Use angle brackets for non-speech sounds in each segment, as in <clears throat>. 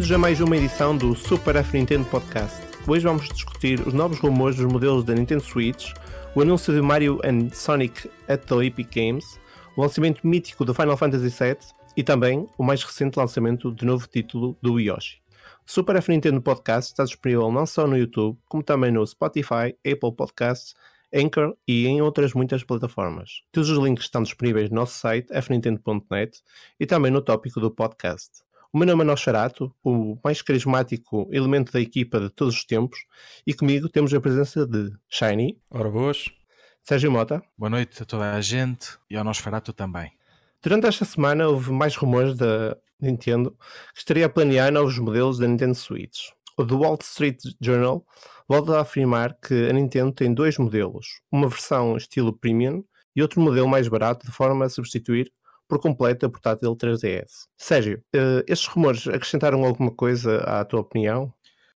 Bem-vindos a mais uma edição do Super F Nintendo Podcast. Hoje vamos discutir os novos rumores dos modelos da Nintendo Switch, o anúncio de Mario and Sonic at the Epic Games, o lançamento mítico do Final Fantasy VII e também o mais recente lançamento de novo título do Yoshi. Super F Nintendo Podcast está disponível não só no YouTube, como também no Spotify, Apple Podcasts, Anchor e em outras muitas plataformas. Todos os links estão disponíveis no nosso site fnintendo.net e também no tópico do podcast. O meu nome é Nosferato, o mais carismático elemento da equipa de todos os tempos, e comigo temos a presença de Shiny. Ora boas. Sérgio Mota. Boa noite a toda a gente e ao Nosferato também. Durante esta semana houve mais rumores da Nintendo que estaria a planear novos modelos da Nintendo Switch. O The Wall Street Journal volta a afirmar que a Nintendo tem dois modelos, uma versão estilo premium e outro modelo mais barato de forma a substituir por completo a portátil 3DS. Sérgio, uh, estes rumores acrescentaram alguma coisa à tua opinião?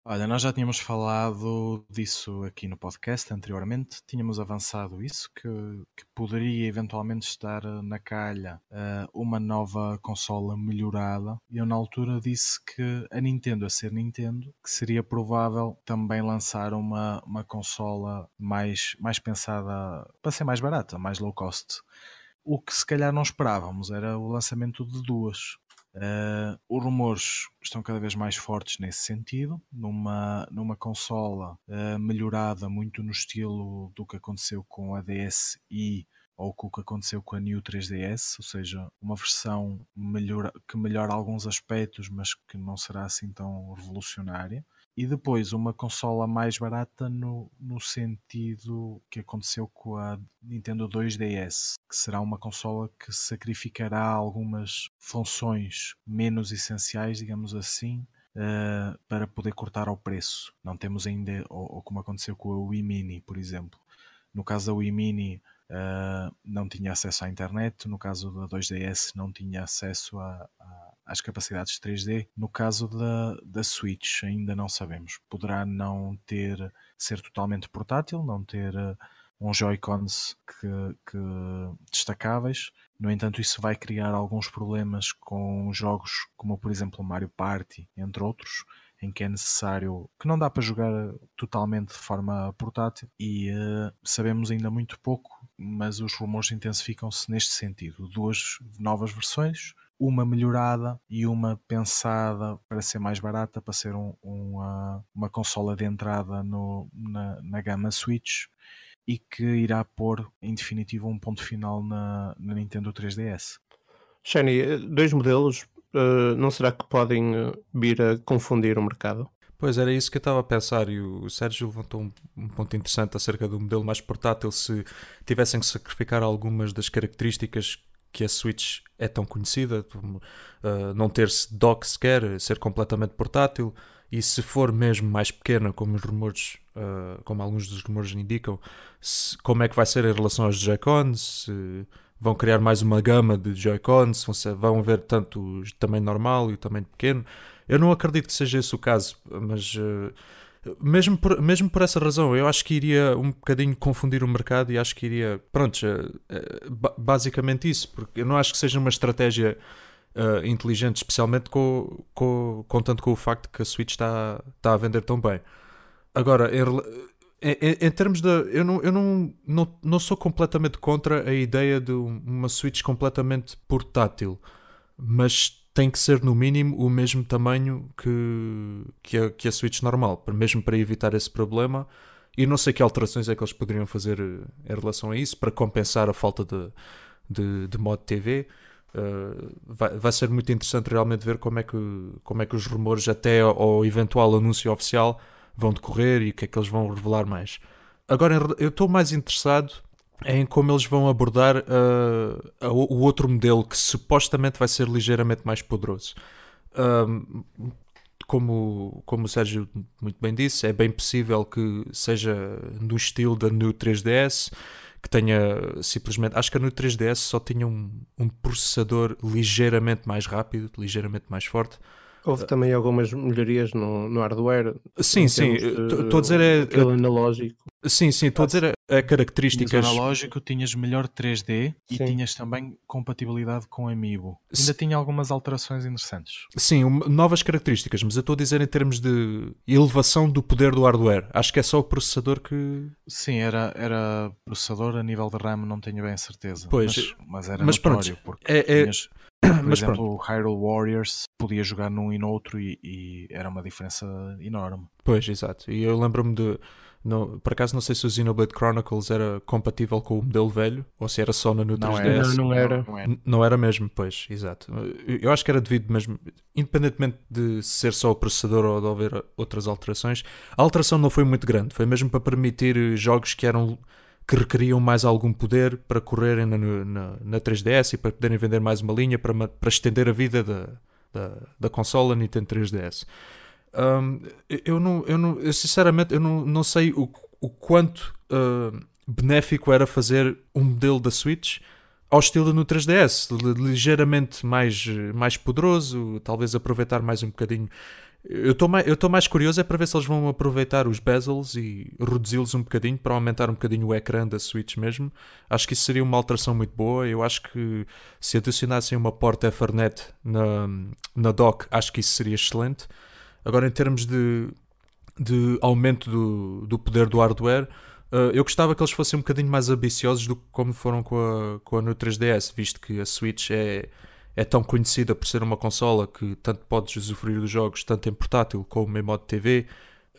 Olha, nós já tínhamos falado disso aqui no podcast anteriormente, tínhamos avançado isso, que, que poderia eventualmente estar na calha uh, uma nova consola melhorada. Eu na altura disse que a Nintendo, a ser Nintendo, que seria provável também lançar uma, uma consola mais, mais pensada para ser mais barata, mais low cost. O que se calhar não esperávamos era o lançamento de duas. Uh, os rumores estão cada vez mais fortes nesse sentido, numa, numa consola uh, melhorada muito no estilo do que aconteceu com a DSi ou com o que aconteceu com a New 3DS, ou seja, uma versão que melhora alguns aspectos, mas que não será assim tão revolucionária e depois uma consola mais barata no, no sentido que aconteceu com a Nintendo 2DS, que será uma consola que sacrificará algumas funções menos essenciais, digamos assim, uh, para poder cortar ao preço. Não temos ainda, ou, ou, como aconteceu com a Wii Mini, por exemplo. No caso da Wii Mini, uh, não tinha acesso à internet, no caso da 2DS, não tinha acesso a, a às capacidades 3D. No caso da, da Switch, ainda não sabemos. Poderá não ter ser totalmente portátil, não ter uh, uns Joy-Cons que, que, destacáveis. No entanto, isso vai criar alguns problemas com jogos como, por exemplo, Mario Party, entre outros, em que é necessário que não dá para jogar totalmente de forma portátil e uh, sabemos ainda muito pouco, mas os rumores intensificam-se neste sentido. Duas novas versões, uma melhorada e uma pensada para ser mais barata, para ser um, uma, uma consola de entrada no, na, na gama Switch e que irá pôr em definitivo um ponto final na, na Nintendo 3DS. Shani, dois modelos, uh, não será que podem eh, vir a confundir o mercado? Pois era isso que eu estava a pensar e o Sérgio levantou um, um, ponto interessante acerca do modelo mais portátil se tivessem que sacrificar algumas das características que a Switch é tão conhecida, uh, não ter-se dock sequer, ser completamente portátil, e se for mesmo mais pequena, como os rumores, uh, como alguns dos rumores indicam, se, como é que vai ser em relação aos Joy-Cons, vão criar mais uma gama de Joy-Cons, vão, vão ver tanto o tamanho normal e o tamanho pequeno. Eu não acredito que seja esse o caso, mas uh, mesmo por, mesmo por essa razão, eu acho que iria um bocadinho confundir o mercado e acho que iria. Pronto, basicamente isso, porque eu não acho que seja uma estratégia uh, inteligente, especialmente com, com, contando com o facto que a Switch está, está a vender tão bem. Agora, em, em, em, termos de. Eu, não, eu não, não, não sou completamente contra a ideia de uma Switch completamente portátil, mas tem que ser no mínimo o mesmo tamanho que, que, a, que a Switch normal, mesmo para evitar esse problema. E não sei que alterações é que eles poderiam fazer eh, em relação a isso para compensar a falta de, de, de modo TV. Uh, eh, vai, vai ser muito interessante realmente ver como é que, como é que os rumores até ao eventual anúncio oficial vão decorrer e o que é que eles vão revelar mais. Agora, eu estou mais interessado em como eles vão abordar uh, o outro modelo que supostamente vai ser ligeiramente mais poderoso. Um, como, como o Sérgio muito bem disse, é bem possível que seja no estilo da New 3DS, que tenha simplesmente. Acho que a New 3DS só tinha um, um processador ligeiramente mais rápido, ligeiramente mais forte. Houve também algumas melhorias no, no hardware. Sim, sim. Estou a dizer é. Aquele analógico. Sim, sim. Estou a dizer é, é características. Tinhas analógico, tinhas melhor 3D e Sim. tinhas também compatibilidade com Amiibo. Ainda tinha algumas alterações interessantes. Sim, um- novas características, mas eu estou a dizer em termos de elevação do poder do hardware. Acho que é só o processador que. Sim, era, era processador a nível de RAM, não tenho bem a certeza. Pois, mas, mas era mas pronto, notório, porque é- é- tinhas, por mas exemplo, o Hyrule Warriors podia jogar num e no outro e, e era uma diferença enorme. Pois, exato. E eu lembro-me de. Não, por acaso não sei se o Xenoblade Chronicles era compatível com o modelo velho ou se era só na no Não 3DS. era. Não, não era. Não, N- Não era mesmo, pois, exato. Eu- acho que era devido mesmo, independentemente de ser só o processador ou de haver outras alterações, a alteração não foi muito grande, foi mesmo para permitir jogos que eram que requeriam mais algum poder para correrem na, na, na 3DS e para poderem vender mais uma linha para, para estender a vida da, da, da consola Nintendo 3DS. Hum, eu, não, eu, não, eu sinceramente eu não, não sei o, o quanto ah, benéfico era fazer um modelo da Switch ao estilo no 3DS, li- ligeiramente mais, mais poderoso, talvez aproveitar mais um bocadinho. Eu estou mais, eu mais curioso é para ver se eles vão aproveitar os bezels e reduzi-los um bocadinho para aumentar um bocadinho o ecrã da Switch mesmo. Acho que isso seria uma alteração muito boa. Eu acho que se adicionassem uma porta Ethernet na, na dock, acho que isso seria excelente. Agora, em termos de, de aumento do, do poder do hardware, Uh, eu gostava que eles fossem um bocadinho mais ambiciosos do que como foram com a, com a no 3DS, visto que a Switch é, é tão conhecida por ser uma consola que tanto podes usufruir dos jogos, tanto em portátil como em modo TV.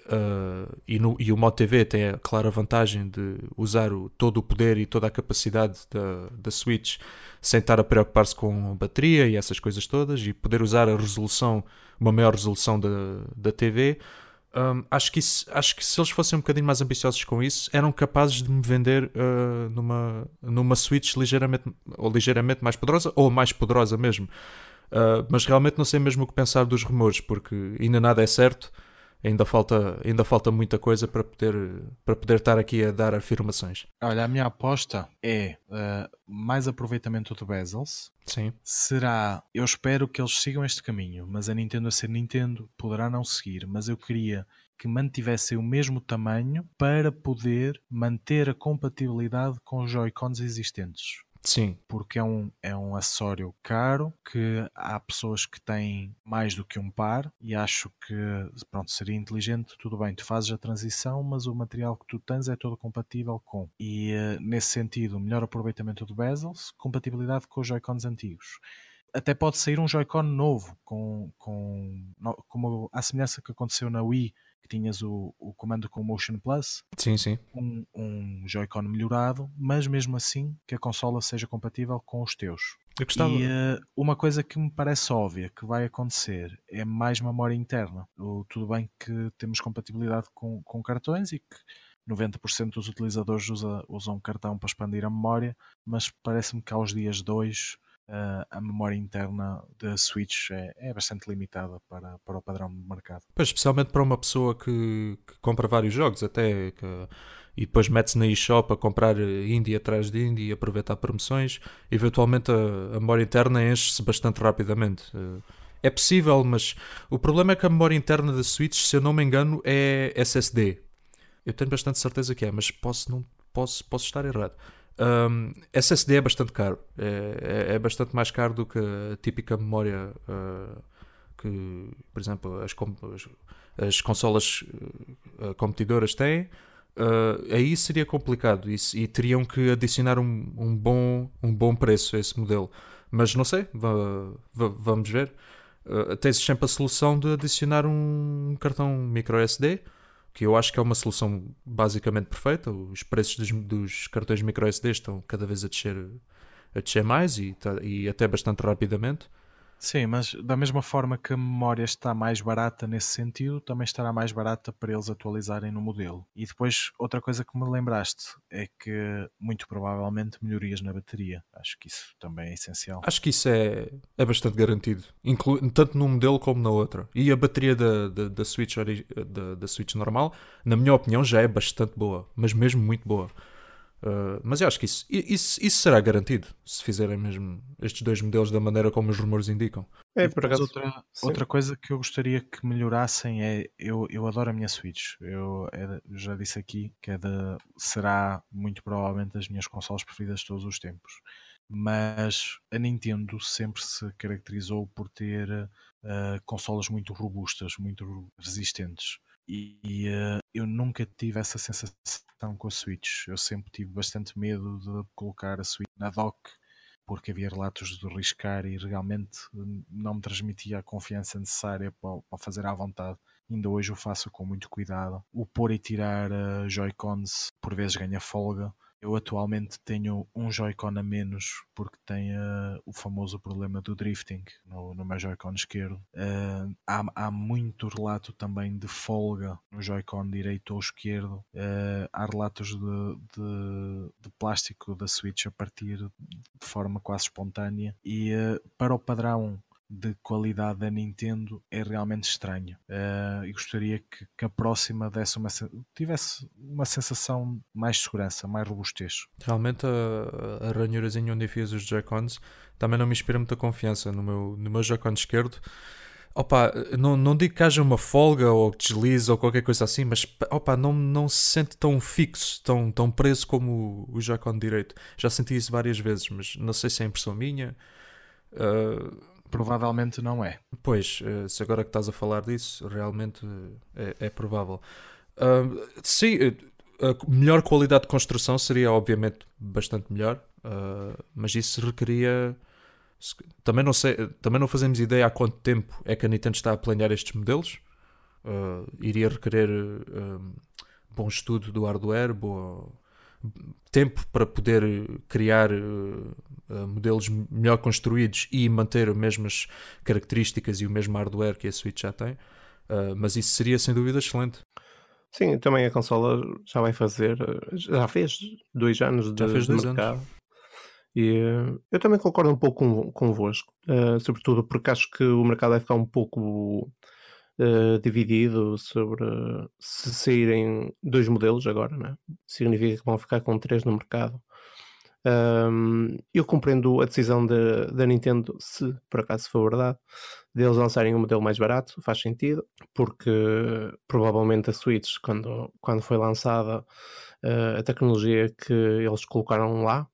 uh, e, no, e o modo TV tem a clara vantagem de usar o- todo o poder e toda a capacidade da, da Switch sem estar a preocupar-se com bateria e essas coisas todas e poder usar a resolução, uma maior resolução da, da TV. Um, acho, que isso- acho que se eles fossem um bocadinho mais ambiciosos com isso, eram capazes de me vender uh, numa, numa Switch ligeiramente, ou ligeiramente mais poderosa, ou mais poderosa mesmo. Uh, mas realmente não sei mesmo o que pensar dos rumores, porque ainda nada é certo, ainda falta, ainda falta muita coisa para poder, para poder estar aqui a dar afirmações. Olha, a minha aposta é eh, mais aproveitamento de bezels. Sim, Será, eu espero que eles sigam este caminho, mas a Nintendo a ser Nintendo poderá não seguir, mas eu queria que mantivessem o mesmo tamanho para poder manter a compatibilidade com os Joy-Cons existentes. Sim, porque é um, é um acessório caro que há pessoas que têm mais do que um par e acho que pronto, seria inteligente, tudo bem, tu fazes a transição, mas o material que tu tens é todo compatível com. E eh, nesse sentido, melhor aproveitamento do bezels, compatibilidade com os Joy-Cons antigos. Até pode sair um Joy-Con novo, com, com, como a semelhança que aconteceu na Wii, que tinhas o, o comando com o Motion Plus, sim, sim. um, um Joy-Con melhorado, mas mesmo assim que a consola seja compatível com os teus. Eu gostava. E eh, uma coisa que me parece óbvia que vai acontecer é mais memória interna. O- tudo bem que temos compatibilidade com, com cartões e que 90% dos utilizadores usa- usam cartão para expandir a memória, mas parece-me que aos dias 2 a memória interna da Switch é, é bastante limitada para, para o padrão de mercado. Pois, especialmente para uma pessoa que, que compra vários jogos, até que- e depois mete-se na eShop a comprar indie atrás de indie e aproveitar promoções, eventualmente a, a memória interna enche-se bastante rapidamente. Eh, É possível, mas o problema é que a memória interna da Switch, se eu não me engano, é SSD. Eu tenho bastante certeza que é, mas posso, não, posso, posso estar errado. Um, SSD é bastante caro, é, é- é bastante mais caro do que a típica memória uh, que, por exemplo, as, as- as consolas uh, competidoras têm. Uh, aí seria complicado e, e teriam que adicionar um, um bom, um bom preço a esse modelo. Mas não sei, va- va- vamos ver. Uh, tens sempre a solução de adicionar um cartão micro SD, que eu acho que é uma solução basicamente perfeita. Os preços dos, dos cartões micro SD estão cada vez a descer, a descer mais e, tá- e até bastante rapidamente. Sim, mas da mesma forma que a memória está mais barata nesse sentido, também estará mais barata para eles atualizarem no modelo. E depois, outra coisa que me lembraste é que muito provavelmente melhorias na bateria. Acho que isso também é essencial. Acho que isso é, é bastante garantido, inclu- tanto num modelo como na outra. E a bateria da, da, da Switch, da, da Switch normal, na minha opinião, já é bastante boa, mas mesmo muito boa. Uh, mas eu acho que isso, isso, isso será garantido se fizerem mesmo estes dois modelos da maneira como os rumores indicam. É, por acaso, outra, outra coisa que eu gostaria que melhorassem é eu, eu adoro a minha Switch. Eu, é, já disse aqui que é de, será muito provavelmente das minhas consoles preferidas de todos os tempos. Mas a Nintendo sempre se caracterizou por ter uh, consolas muito robustas, muito resistentes. E, uh, eu nunca tive essa sensação com a Switch. Eu sempre tive bastante medo de colocar a Switch na dock porque havia relatos de riscar e realmente hum, não me transmitia a confiança necessária para, para fazer à vontade. Ainda hoje o faço com muito cuidado. O pôr e tirar uh, Joy-Cons por vezes ganha folga eu atualmente tenho um Joy-Con a menos porque tem uh, o famoso problema do drifting no, no meu Joy-Con esquerdo. Uh, há, há muito relato também de folga no Joy-Con direito ou esquerdo. Uh, há relatos de, de, de, plástico da Switch a partir de forma quase espontânea. E para o padrão de qualidade da Nintendo é realmente estranho. Uh, e gostaria que, que, a próxima desse uma, tivesse uma sensação mais de segurança, mais robustez. Realmente a, a ranhurazinha onde fiz os Joy-Cons também não me inspira muita confiança no meu, no meu Joy-Con esquerdo. Opa, não, não digo que haja uma folga ou deslize ou qualquer coisa assim, mas opa, não, não se sente tão fixo, tão, tão preso como o, o Joy-Con direito. Já senti isso várias vezes, mas não sei se é impressão minha. Uh, provavelmente não é. Pois, eh, se agora que estás a falar disso, realmente eh, é, é provável. Uh, sim, eh, a melhor qualidade de construção seria obviamente bastante melhor, uh, mas isso requeria. Também não, sei, também não fazemos ideia há quanto tempo é que a Nintendo está a planear estes modelos. Uh, iria requerer bom estudo do hardware, boa, tempo para poder criar uh, modelos melhor construídos e manter as mesmas características e o mesmo hardware que a Switch já tem. Uh, mas isso seria sem dúvida excelente. Sim, também a consola já vai fazer, já fez dois anos de, já fez dois mercado. Anos. E eu também concordo um pouco com, convosco, uh, sobretudo porque acho que o mercado vai ficar um pouco uh, dividido sobre se saírem dois modelos agora, né? significa que vão ficar com três no mercado. Um, eu compreendo a decisão de, da Nintendo, se por acaso for verdade, deles lançarem um modelo mais barato, faz sentido, porque provavelmente a Switch, quando, quando foi lançada, uh, a tecnologia que eles colocaram lá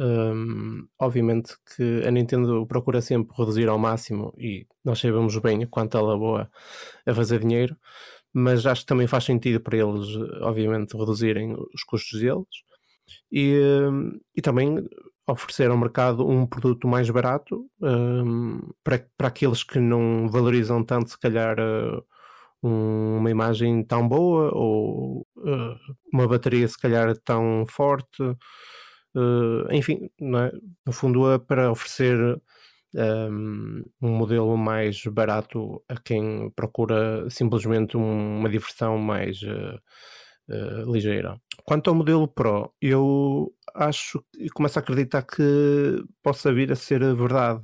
um, obviamente que a Nintendo procura sempre reduzir ao máximo e nós sabemos bem quanto ela é boa a fazer dinheiro, mas acho que também faz sentido para eles, obviamente, reduzirem os custos deles e, e também oferecer ao mercado um produto mais barato um, para, para aqueles que não valorizam tanto, se calhar, uh, uma imagem tão boa ou uh, uma bateria, se calhar, tão forte. Uh, enfim, é? no fundo é para oferecer um, um, modelo mais barato a quem procura simplesmente um, uma diversão mais uh, uh, ligeira. Quanto ao modelo Pro, eu acho e começo a acreditar que possa vir a ser verdade,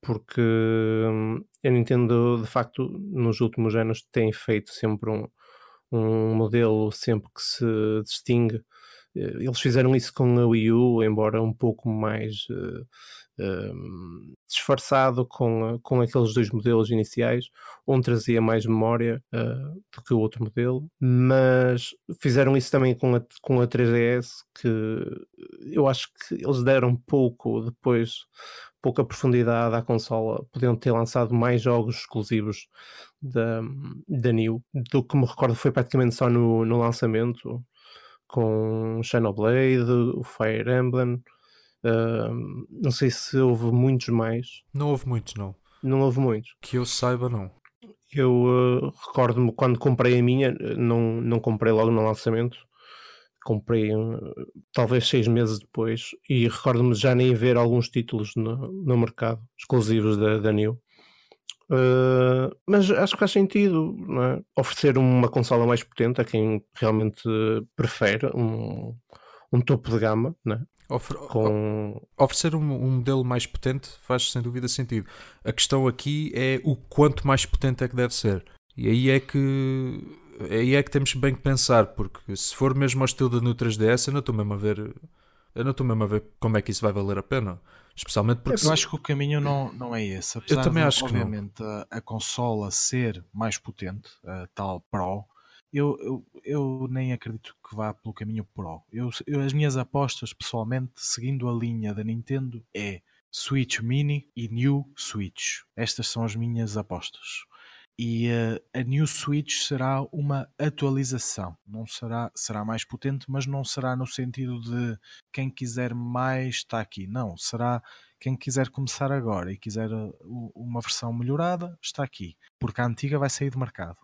porque hum, a Nintendo de facto nos últimos anos tem feito sempre um, um modelo sempre que se distingue eles fizeram isso com a Wii U, embora um pouco mais uh, uh, disfarçado com, com aqueles dois modelos iniciais. Um trazia mais memória uh, do que o outro modelo, mas fizeram isso também com a, com a 3DS, que eu acho que eles deram pouco depois, pouca profundidade à consola. Podiam ter lançado mais jogos exclusivos da, da New, do que me recordo foi praticamente só no, no lançamento com Xenoblade, o Fire Emblem. Uh, não sei se houve muitos mais. Não houve muitos, não. Não houve muitos. Que eu saiba, não. Eu uh, recordo-me quando comprei a minha, não, não comprei logo no lançamento. Comprei uh, talvez seis meses depois e recordo-me já nem ver alguns títulos no, no mercado exclusivos da, da New. Uh, mas acho que faz sentido é? oferecer uma consola mais potente a quem realmente prefere um, um topo de gama. É? Com... Oferecer um, um, modelo mais potente faz sem dúvida sentido. A questão aqui é o quanto mais potente é que deve ser. E aí é que aí é que temos bem que pensar, porque se for mesmo ao estilo da no 3DS, eu não estou mesmo a ver. Eu não estou mesmo a ver como é que isso vai valer a pena. Especialmente porque. Eu acho que o caminho não, não é esse. Apesar também de, acho que não. obviamente, a, a consola ser mais potente, a tal Pro, eu, eu, eu nem acredito que vá pelo caminho Pro. Eu, eu- as minhas apostas, pessoalmente, seguindo a linha da Nintendo, é Switch Mini e New Switch. Estas são as minhas apostas. E eh, a New Switch será uma atualização. Não será, será mais potente, mas não será no sentido de quem quiser mais está aqui. Não, será quem quiser começar agora e quiser uh, u- uma versão melhorada, está aqui. Porque a antiga vai sair do mercado.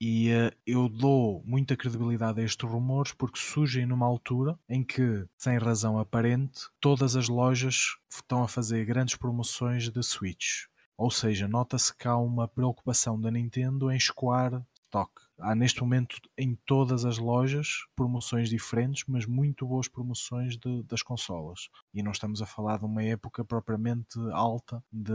E eh, eu dou muita credibilidade a estes rumores porque surgem numa altura em que, sem razão aparente, todas as lojas estão a fazer grandes promoções de Switch. Ou seja, nota-se que há uma preocupação da Nintendo em escoar stock. Há neste momento em todas as lojas promoções diferentes, mas muito boas promoções de- das consolas. E não estamos a falar de uma época propriamente alta de-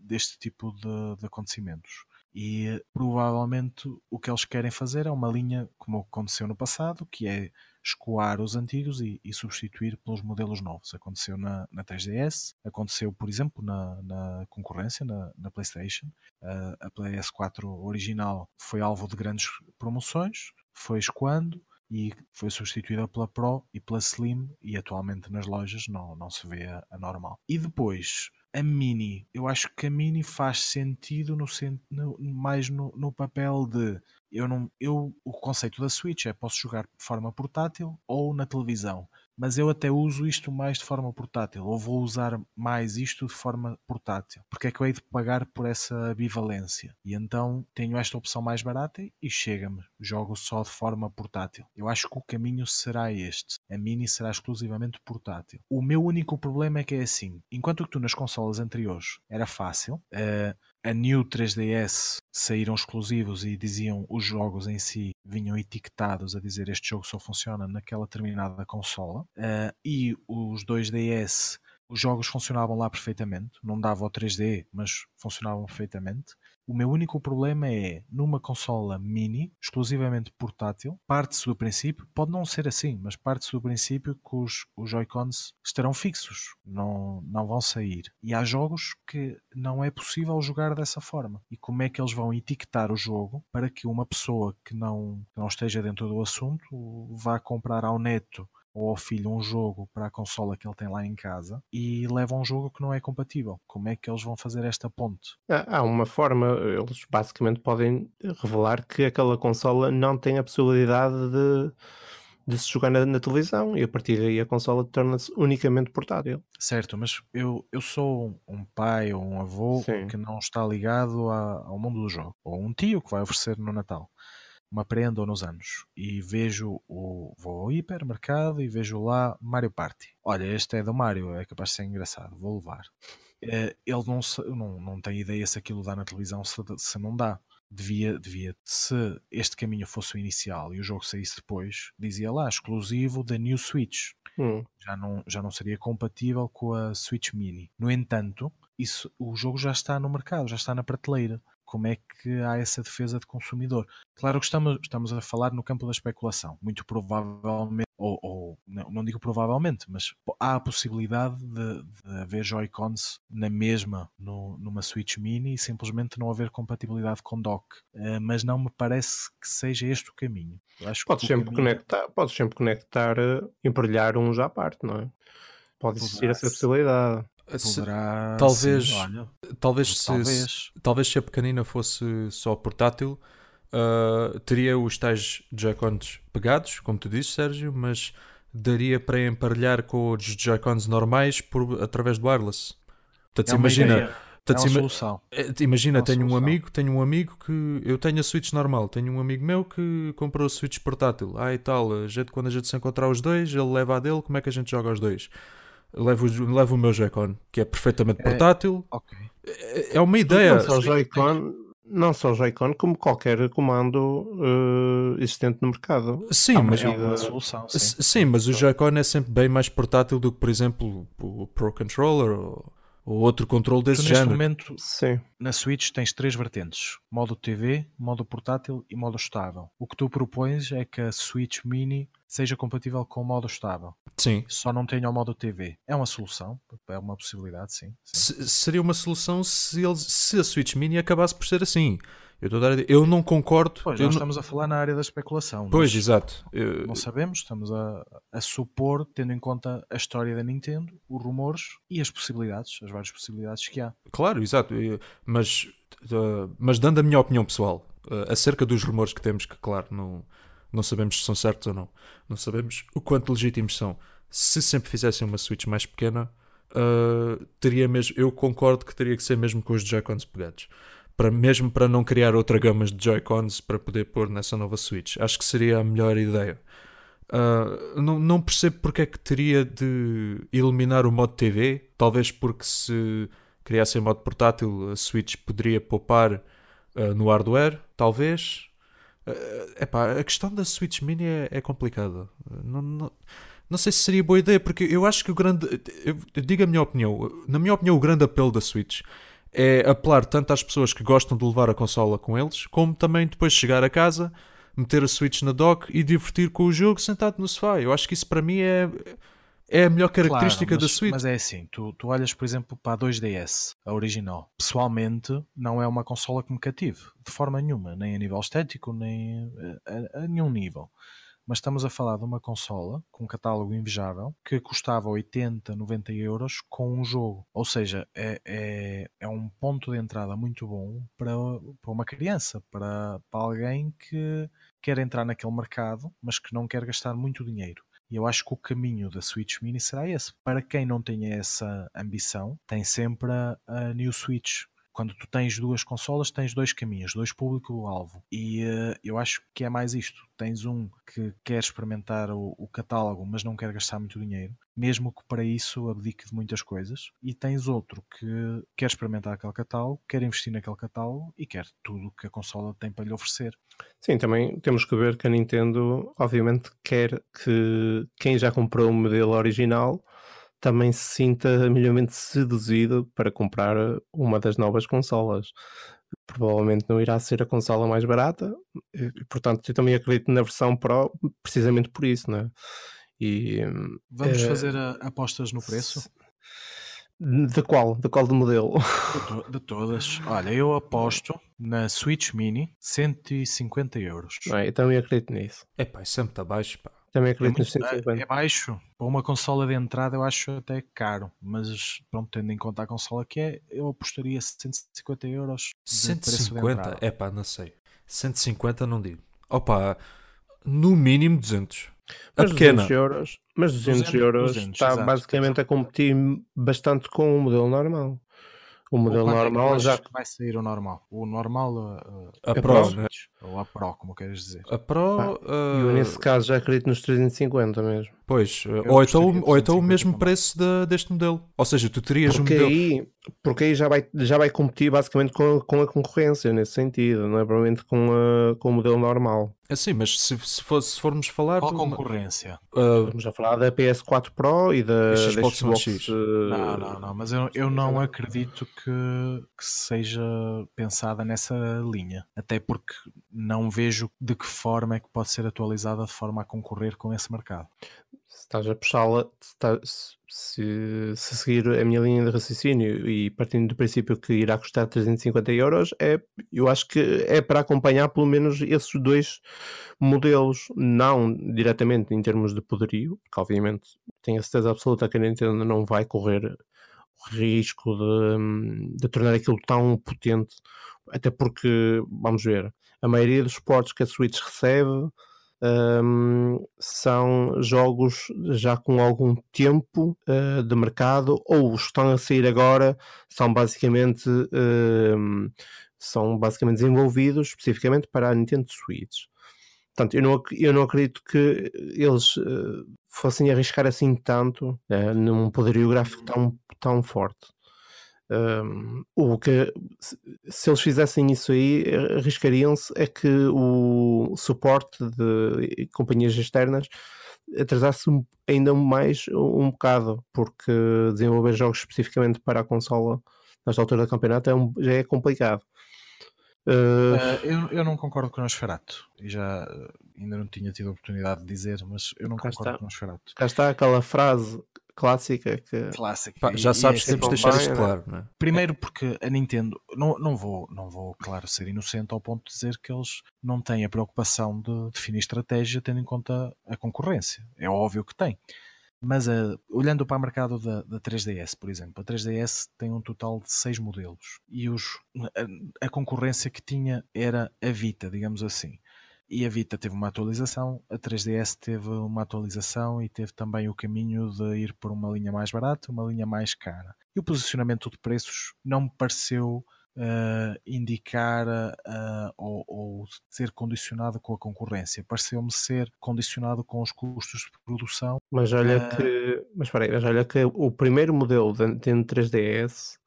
deste tipo de, de acontecimentos. E provavelmente o que eles querem fazer é uma linha como aconteceu no passado, que é escoar os antigos e, e substituir pelos modelos novos. Aconteceu na, na 3DS, aconteceu, por exemplo, na, na concorrência, na, na PlayStation. Uh, a PS4 original foi alvo de grandes promoções, foi escoando e foi substituída pela Pro e pela Slim e atualmente nas lojas não, não se vê a, a normal. E depois a Mini, eu acho que a Mini faz sentido no, no- mais no, no papel de eu não eu o conceito da Switch é posso jogar de forma portátil ou na televisão mas eu até uso isto mais de forma portátil, ou vou usar mais isto de forma portátil, porque é que eu hei de pagar por essa bivalência. E então tenho esta opção mais barata e chega-me, jogo só de forma portátil. Eu acho que o caminho será este. A Mini será exclusivamente portátil. O meu único problema é que é assim, enquanto que tu nas consolas anteriores era fácil, eh, a New 3DS saíram exclusivos e diziam os jogos em si vinham etiquetados a dizer este jogo só funciona naquela determinada consola eh, e os 2DS os jogos funcionavam lá perfeitamente, não dava o 3D, mas funcionavam perfeitamente. O meu único problema é, numa consola mini, exclusivamente portátil, parte-se do princípio, pode não ser assim, mas parte-se do princípio que os, os Joy-Cons estarão fixos, não, não vão sair. E há jogos que não é possível jogar dessa forma. E como é que eles vão etiquetar o jogo para que uma pessoa que não, que não esteja dentro do assunto vá comprar ao neto ou ao filho um jogo para a consola que ele tem lá em casa e leva um jogo que não é compatível. Como é que eles vão fazer esta ponte? Há uma forma, eles basicamente podem revelar que aquela consola não tem a possibilidade de, de se jogar na, na televisão e a partir daí a consola torna-se unicamente portátil. Certo, mas eu, eu sou um pai ou um avô Sim. que não está ligado a- ao mundo do jogo, ou um tio que vai oferecer no Natal uma prenda ou nos anos e vejo o vou ao hipermercado e vejo lá Mario Party. Olha, este é do Mario, é capaz de ser engraçado, vou levar. Eh, Ele não, não, não tem ideia se aquilo dá na televisão, se, se não dá. Devia, devia, se este caminho fosse o inicial e o jogo saísse depois, dizia lá, exclusivo da New Switch Hum. já não, já não seria compatível com a Switch Mini. No entanto, isso, o jogo já está no mercado, já está na prateleira. Como é que há essa defesa de consumidor? Claro que estamos, estamos a falar no campo da especulação. Muito provavelmente, ou, ou não, não digo provavelmente, mas há a possibilidade de, de haver Joy-Cons na mesma no, numa Switch Mini e simplesmente não haver compatibilidade com dock. Eh, mas não me parece que seja este o caminho. Acho Podes sempre caminho- conectar, podes sempre conectar, eh, embrulhar uns à parte, não é? Pode existir Poderá essa possibilidade. Poderá, talvez- sim, olha, talvez, se, talvez. talvez se a pequenina fosse só portátil, ah, teria os tais Joy-Cons pegados, como tu disse, Sérgio, mas daria para emparelhar com os Joy-Cons normais por, através do wireless. Portanto, É imagina, ideia, é portanto, ima- solução. eh, imagina É tenho um solução. amigo, tenho um amigo que eu tenho a Switch normal, tenho um amigo meu que comprou a Switch portátil. Ah, e tal, a gente, quando a gente se encontrar os dois, ele leva a dele, como é que a gente joga os dois? Levo, levo o meu Joy-Con, que é perfeitamente É- portátil. Ok. É é uma ideia. Não só o Joy-Con, não só Joy-Con, como qualquer comando eh, existente no mercado. Sim, Ah, mas é solução, sim. Sim, mas o Joy-Con é sempre bem mais portátil do que, por exemplo, o Pro Controller ou, ou outro controle desse tu, neste género. momento, Sim. na Switch tens três vertentes: modo TV, modo portátil e modo estável. O que tu propões é que a Switch Mini seja compatível com o modo estável. Sim. Só não tenha o modo TV. É uma solução, é uma possibilidade, sim. sim. Se- seria uma solução se, eles, se a Switch Mini acabasse por ser assim. Eu, estou a dar a eu não concordo. Pois, nós não- estamos a falar na área da especulação. Pois, nós exato. Eu- Não sabemos, estamos a, a supor, tendo em conta a história da Nintendo, os rumores e as possibilidades, as várias possibilidades que há. Claro, exato. Mas, mas dando a minha opinião pessoal uh, acerca dos rumores que temos, que claro, não, não sabemos se são certos ou não, não sabemos o quanto legítimos são. Se sempre fizessem uma Switch mais pequena, uh, teria mesmo, eu concordo que teria que ser mesmo com os Joy-Cons pegados. Para, mesmo para não criar outra gama de Joy-Cons para poder pôr nessa nova Switch. Acho que seria a melhor ideia. Uh, não, não percebo porque é que teria de eliminar o modo TV. Talvez porque se criassem modo portátil, a Switch poderia poupar uh, no hardware. Talvez. Uh, epá, a questão da Switch Mini é, é complicada. Não, não, não sei se seria boa ideia, porque eu acho que o grande. Eu, digo a minha opinião. Na minha opinião, o grande apelo da Switch é apelar tanto às pessoas que gostam de levar a consola com eles, como também depois chegar a casa, meter a Switch na dock e divertir com o jogo sentado no sofá. Eu acho que isso para mim é, é a melhor característica Claro, da mas, Switch. Mas é assim, tu, tu olhas, por exemplo, para a 2DS, a original. Pessoalmente, não é uma consola que me cative, de forma nenhuma, nem a nível estético, nem a, a- a nenhum nível. Mas estamos a falar de uma consola com um catálogo invejável que custava 80, 90 euros com um jogo. Ou seja, é, é, é um ponto de entrada muito bom para, para uma criança, para, para alguém que quer entrar naquele mercado, mas que não quer gastar muito dinheiro. E eu acho que o caminho da Switch Mini será esse. Para quem não tenha essa ambição, tem sempre a, a New Switch. Quando tu tens duas consolas, tens dois caminhos, dois público-alvo. E eh, eu acho que é mais isto. Tens um que quer experimentar o, o catálogo, mas não quer gastar muito dinheiro, mesmo que para isso abdique de muitas coisas. E tens outro que quer experimentar aquele catálogo, quer investir naquele catálogo e quer tudo que a consola tem para lhe oferecer. Sim, também temos que ver que a Nintendo, obviamente, quer que quem já comprou o modelo original também se sinta minimamente seduzido para comprar uma das novas consolas. Provavelmente não irá ser a consola mais barata, e, portanto, eu também acredito na versão Pro precisamente por isso, né? E Vamos Eh, fazer a- apostas no preço? de qual? De qual do modelo? De, to- de todas. Olha, eu aposto na Switch Mini 150 euros. É? Eu também acredito nisso. Epá, isso sempre está baixo. Pá. Também É, acredito muito- nos 150. é baixo. Para uma consola de entrada eu acho até caro. Mas pronto, tendo em conta a consola que é, eu apostaria 150 euros de preço de 150? entrada. Epá, não sei. 150 não digo. Opa, no mínimo 200. A Mas pequena. 200 euros, mas 200, 200, euros 200, está exato. basicamente a competir bastante com o modelo normal. O modelo Quanto é normal já. que vai sair o normal. O normal uh, A A Pro, Pro, né? ou a Pro, como queres dizer. A Pro. Pá, uh, Eu nesse caso já acredito nos 350 mesmo. Pois, uh, Eu ou então, de ou então o 250 mesmo também. preço da- deste modelo. Ou seja, tu terias um Porque modelo. aí, porque aí já, vai, já vai competir basicamente com, a- com a concorrência nesse sentido, não é provavelmente com, a- com o modelo normal. Assim, mas se, se, for- se formos falar. Qual de uma- concorrência? uh, Vamos a falar da PS4 Pro e da, da Xbox Xbox, One X. eh, Não, não, não, mas eu, eu não acredito que, que seja pensada nessa linha. Até porque não vejo de que forma é que pode ser atualizada de forma a concorrer com esse mercado. se estás a puxá-la, se, se- se- se seguir a minha linha de raciocínio e partindo do princípio que irá custar 350 euros, é, eu acho que é para acompanhar pelo menos esses dois modelos, não diretamente em termos de poderio, porque obviamente tenho a certeza absoluta que a Nintendo não vai correr risco de, de tornar aquilo tão potente, até porque, vamos ver, a maioria dos portos que a Switch recebe hum, são jogos já com algum tempo uh, de mercado ou estão a sair agora são basicamente hum, são basicamente desenvolvidos especificamente para a Nintendo Switch. Portanto, eu não, eu não acredito que eles uh, fossem arriscar assim tanto uh, num poderio gráfico tão, tão forte. Um, o que se, eles fizessem isso aí, arriscariam-se é que o suporte de companhias externas atrasar-se ainda mais um bocado, porque desenvolver jogos especificamente para a consola nesta altura do campeonato é um, já é complicado. Uh... Uh, eu, eu não concordo com o Nosferatu e já ainda não tinha tido a oportunidade de dizer, mas eu não concordo está. com o Nosferatu. Cá está aquela frase clássica que clássica. Pá, já sabes que temos de deixar isto claro, né? Primeiro porque a Nintendo não, não vou, não vou, claro, ser inocente ao ponto de dizer que eles não têm a preocupação de definir estratégia tendo em conta a concorrência. É óbvio que tem. Mas uh, olhando para o mercado da, da 3DS, por exemplo, a 3DS tem um total de seis modelos e os, a, a concorrência que tinha era a Vita, digamos assim e a Vita teve uma atualização, a 3DS teve uma atualização e teve também o caminho de ir por uma linha mais barata, uma linha mais cara. E o posicionamento de preços não me pareceu uh, indicar uh, ou, ou, ser condicionado com a concorrência. Pareceu-me ser condicionado com os custos de produção. Mas olha uh, que, mas, espera aí, mas olha que o primeiro modelo da Nintendo 3DS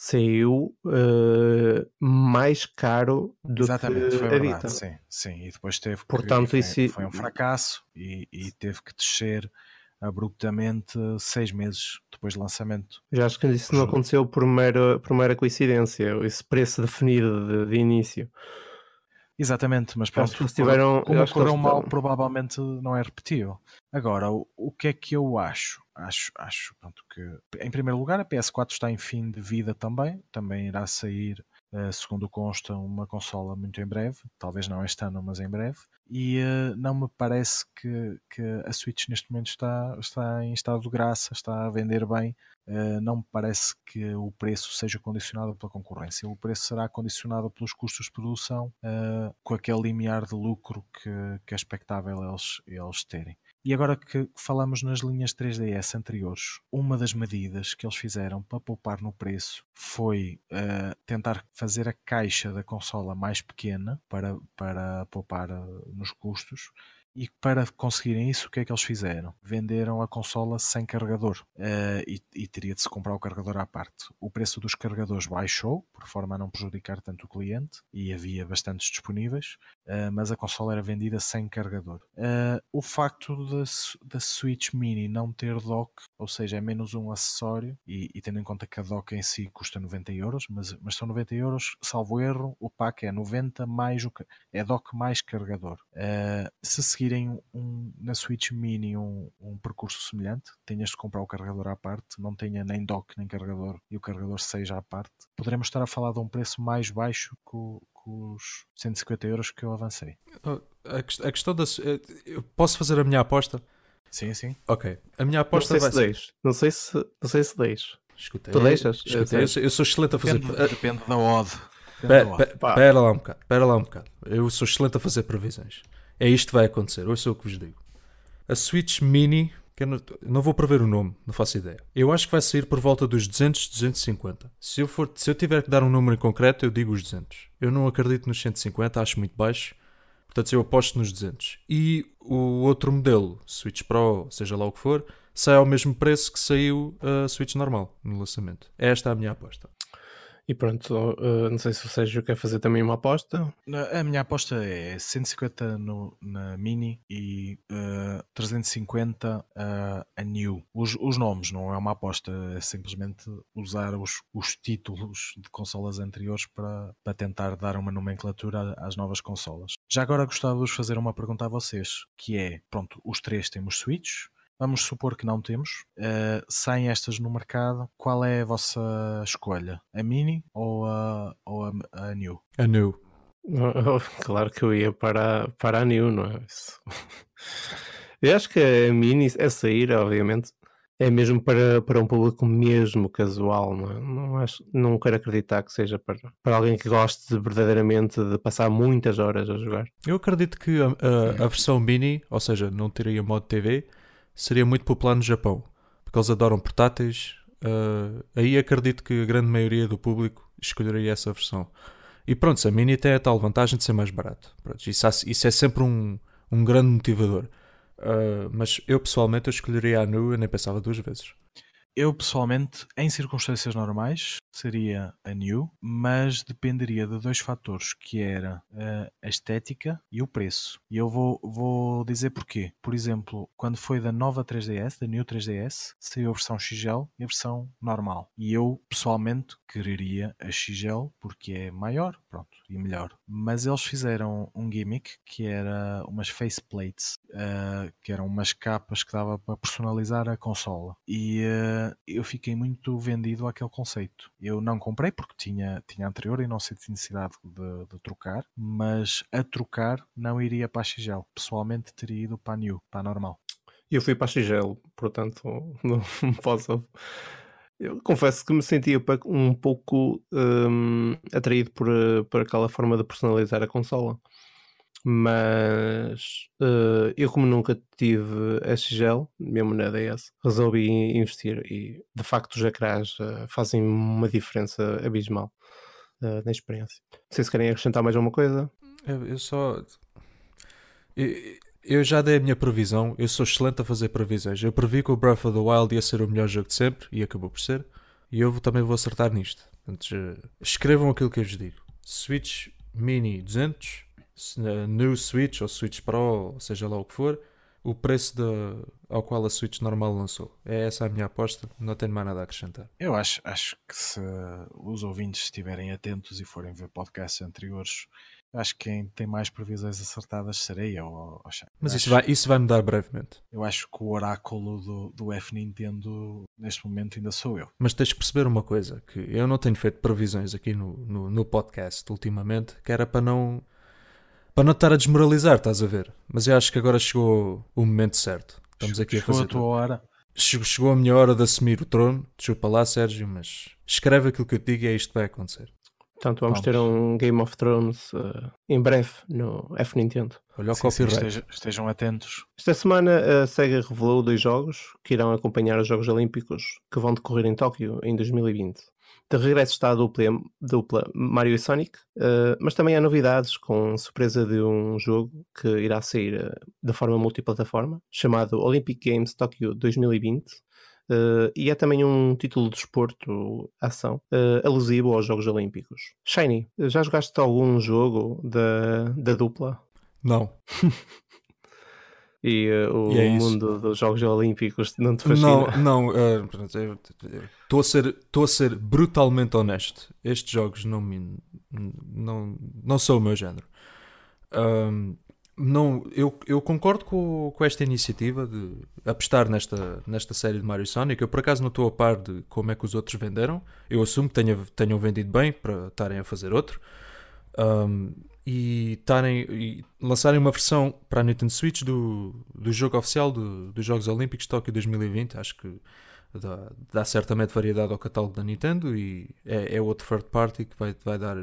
saiu uh, mais caro do Exatamente, que foi verdade, Vita. sim, sim, e depois teve Portanto, foi, isso... foi um fracasso e, e, teve que descer abruptamente seis meses depois do lançamento. Já acho que isso não aconteceu por mera, por mera coincidência, esse preço definido de, de início. Exatamente, mas pronto, que tiveram, como correu mal, provavelmente não é repetível. Agora, o, o que é que eu acho? Acho, acho pronto, que, em primeiro lugar, a PS4 está em fim de vida também, também irá sair Uh, segundo consta, uma consola muito em breve, talvez não este ano, mas em breve. E uh, não me parece que, que a Switch neste momento está, está em estado de graça, está a vender bem. Uh, não me parece que o preço seja condicionado pela concorrência. O preço será condicionado pelos custos de produção, com aquele limiar de lucro que, que é expectável eles, eles terem. E agora que falamos nas linhas 3DS anteriores, uma das medidas que eles fizeram para poupar no preço foi uh, tentar fazer a caixa da consola mais pequena para, para poupar uh, nos custos e para conseguirem isso, o que é que eles fizeram? Venderam a consola sem carregador uh, e, e, teria de se comprar o carregador à parte. O preço dos carregadores baixou, por forma a não prejudicar tanto o cliente, e havia bastantes disponíveis, uh, mas a consola era vendida sem carregador. Uh, o facto da Switch Mini não ter dock, ou seja, é menos um acessório, e, e, tendo em conta que a dock em si custa 90 euros, mas, mas são 90 euros, salvo erro, o pack é 90 mais o é dock mais carregador. se seguir seguirem um, na Switch Mini um, um, percurso semelhante, tenhas de comprar o carregador à parte, não tenha nem dock nem carregador e o carregador seja à parte, poderemos estar a falar de um preço mais baixo que, que os 150 euros que eu avancei. Oh, a, questão da. Eh, eu posso fazer a minha aposta? Sim, sim. Ok. A minha aposta não sei vai se ser... deixo. Não sei se, não sei se deixo. Escutei. Tu deixas? Escutei. Eu, sou, eu sou excelente a fazer. Depende, depende da odd. Espera lá um bocado, espera lá um bocado. Eu sou excelente a fazer previsões. É isto que vai acontecer, ouça o que vos digo. A Switch Mini, que não, não, vou prever o nome, não faço ideia. Eu acho que vai sair por volta dos 200, 250. Se eu, for, se eu tiver que dar um número em concreto, eu digo os 200. Eu não acredito nos 150, acho muito baixo. Portanto, eu aposto nos 200. E o outro modelo, Switch Pro, seja lá o que for, sai ao mesmo preço que saiu a Switch normal no lançamento. Esta é a minha aposta. E pronto, uh, não sei se o Sérgio quer fazer também uma aposta. A minha aposta é 150 no, na Mini e uh, 350 uh, a New. Os, os, nomes, não é uma aposta, é simplesmente usar os, os títulos de consolas anteriores para, para tentar dar uma nomenclatura às novas consolas. Já agora gostava de vos fazer uma pergunta a vocês, que é, pronto, os três temos Switch, Vamos supor que não temos. Uh, saem estas no mercado. Qual é a vossa escolha? A Mini ou a, ou a, a New? A New. <laughs> Claro que eu ia para, para a New, não é? <laughs> Eu acho que a Mini, é sair, obviamente, é mesmo para, para um público mesmo casual, não é? Não, acho, não quero acreditar que seja para, para alguém que goste de, verdadeiramente de passar muitas horas a jogar. Eu acredito que a, a, a versão Mini, ou seja, não teria modo TV, seria muito popular no Japão, porque eles adoram portáteis. Uh, aí acredito que a grande maioria do público escolheria essa versão. E pronto, a Mini tem a tal vantagem de ser mais barato. Pronto, isso, isso, é sempre um, um grande motivador. Uh, mas eu pessoalmente eu escolheria a Nu, eu nem pensava duas vezes. Eu pessoalmente, em circunstâncias normais, seria a New, mas dependeria de dois fatores, que era a estética e o preço. E eu vou, vou dizer porquê. Por exemplo, quando foi da nova 3DS, da New 3DS, saiu a versão XL e a versão normal. E eu, pessoalmente, quereria a XL porque é maior, pronto, e melhor. Mas eles fizeram um gimmick que era umas faceplates, uh, que eram umas capas que dava para personalizar a consola. E uh, eu fiquei muito vendido àquele conceito. Eu não comprei porque tinha, tinha anterior e não senti necessidade de, de trocar, mas a trocar não iria para a XL. Pessoalmente teria ido para a New, para a normal. Eu fui para a XL, portanto <laughs> não posso. Eu confesso que me sentia um pouco um, atraído por, por aquela forma de personalizar a consola. Mas uh, eu, como nunca tive SGL, minha moneda é essa, resolvi investir e de facto os ecrãs uh, fazem uma diferença abismal uh, na experiência. Não sei se querem acrescentar mais alguma coisa. Eu, eu só. Eu, já dei a minha previsão, eu sou excelente a fazer previsões. Eu previ que o Breath of the Wild ia ser o melhor jogo de sempre e acabou por ser. E eu também vou acertar nisto. Escrevam aquilo que eu vos digo: Switch Mini 200 new Switch ou Switch Pro, seja lá o que for, o preço de, ao qual a Switch normal lançou. É essa a minha aposta, não tenho mais nada a acrescentar. Eu acho, acho que se os ouvintes estiverem atentos e forem ver podcasts anteriores, acho que quem tem mais previsões acertadas serei eu. Ou, ou Mas isso, vai, isso vai mudar brevemente. Eu acho que o oráculo do, do F Nintendo neste momento ainda sou eu. Mas tens de perceber uma coisa, que eu não tenho feito previsões aqui no, no, no podcast ultimamente, que era para não para não estar a desmoralizar, estás a ver? Mas eu acho que agora chegou o momento certo. Estamos aqui chegou a fazer. a tua hora. Chegou, chegou a minha hora de assumir o trono. Desculpa lá, Sérgio, mas escreve aquilo que eu te digo e é isto que vai acontecer. Portanto, vamos, vamos. ter um Game of Thrones uh, em breve no F Nintendo. Olha o sim. Sim, estejam, estejam, atentos. Esta semana a SEGA revelou dois jogos que irão acompanhar os Jogos Olímpicos que vão decorrer em Tóquio em 2020. De regresso está a dupla, dupla Mario e Sonic, uh, mas também há novidades com surpresa de um jogo que irá sair uh, de forma multiplataforma, chamado Olympic Games Tokyo 2020. Uh, e é também um título de desporto, ação, uh, alusivo aos Jogos Olímpicos. Shiny, já jogaste algum jogo da, da dupla? Não. e uh, o e é mundo dos Jogos Olímpicos não te fascina? Não, não, estou a, ser, a ser brutalmente honesto. Estes jogos não me não, não são o meu género. Um, não, eu, eu concordo com, com esta iniciativa de apostar nesta, nesta série de Mario Sonic. Eu por acaso não estou a par de como é que os outros venderam. Eu assumo que tenha, tenham vendido bem para estarem a fazer outro. Um, e, tarem, e lançarem uma versão para a Nintendo Switch do, do jogo oficial do, dos Jogos Olímpicos de Tóquio 2020. Acho que dá, dá certamente variedade ao catálogo da Nintendo e é, é outro third party que vai, vai dar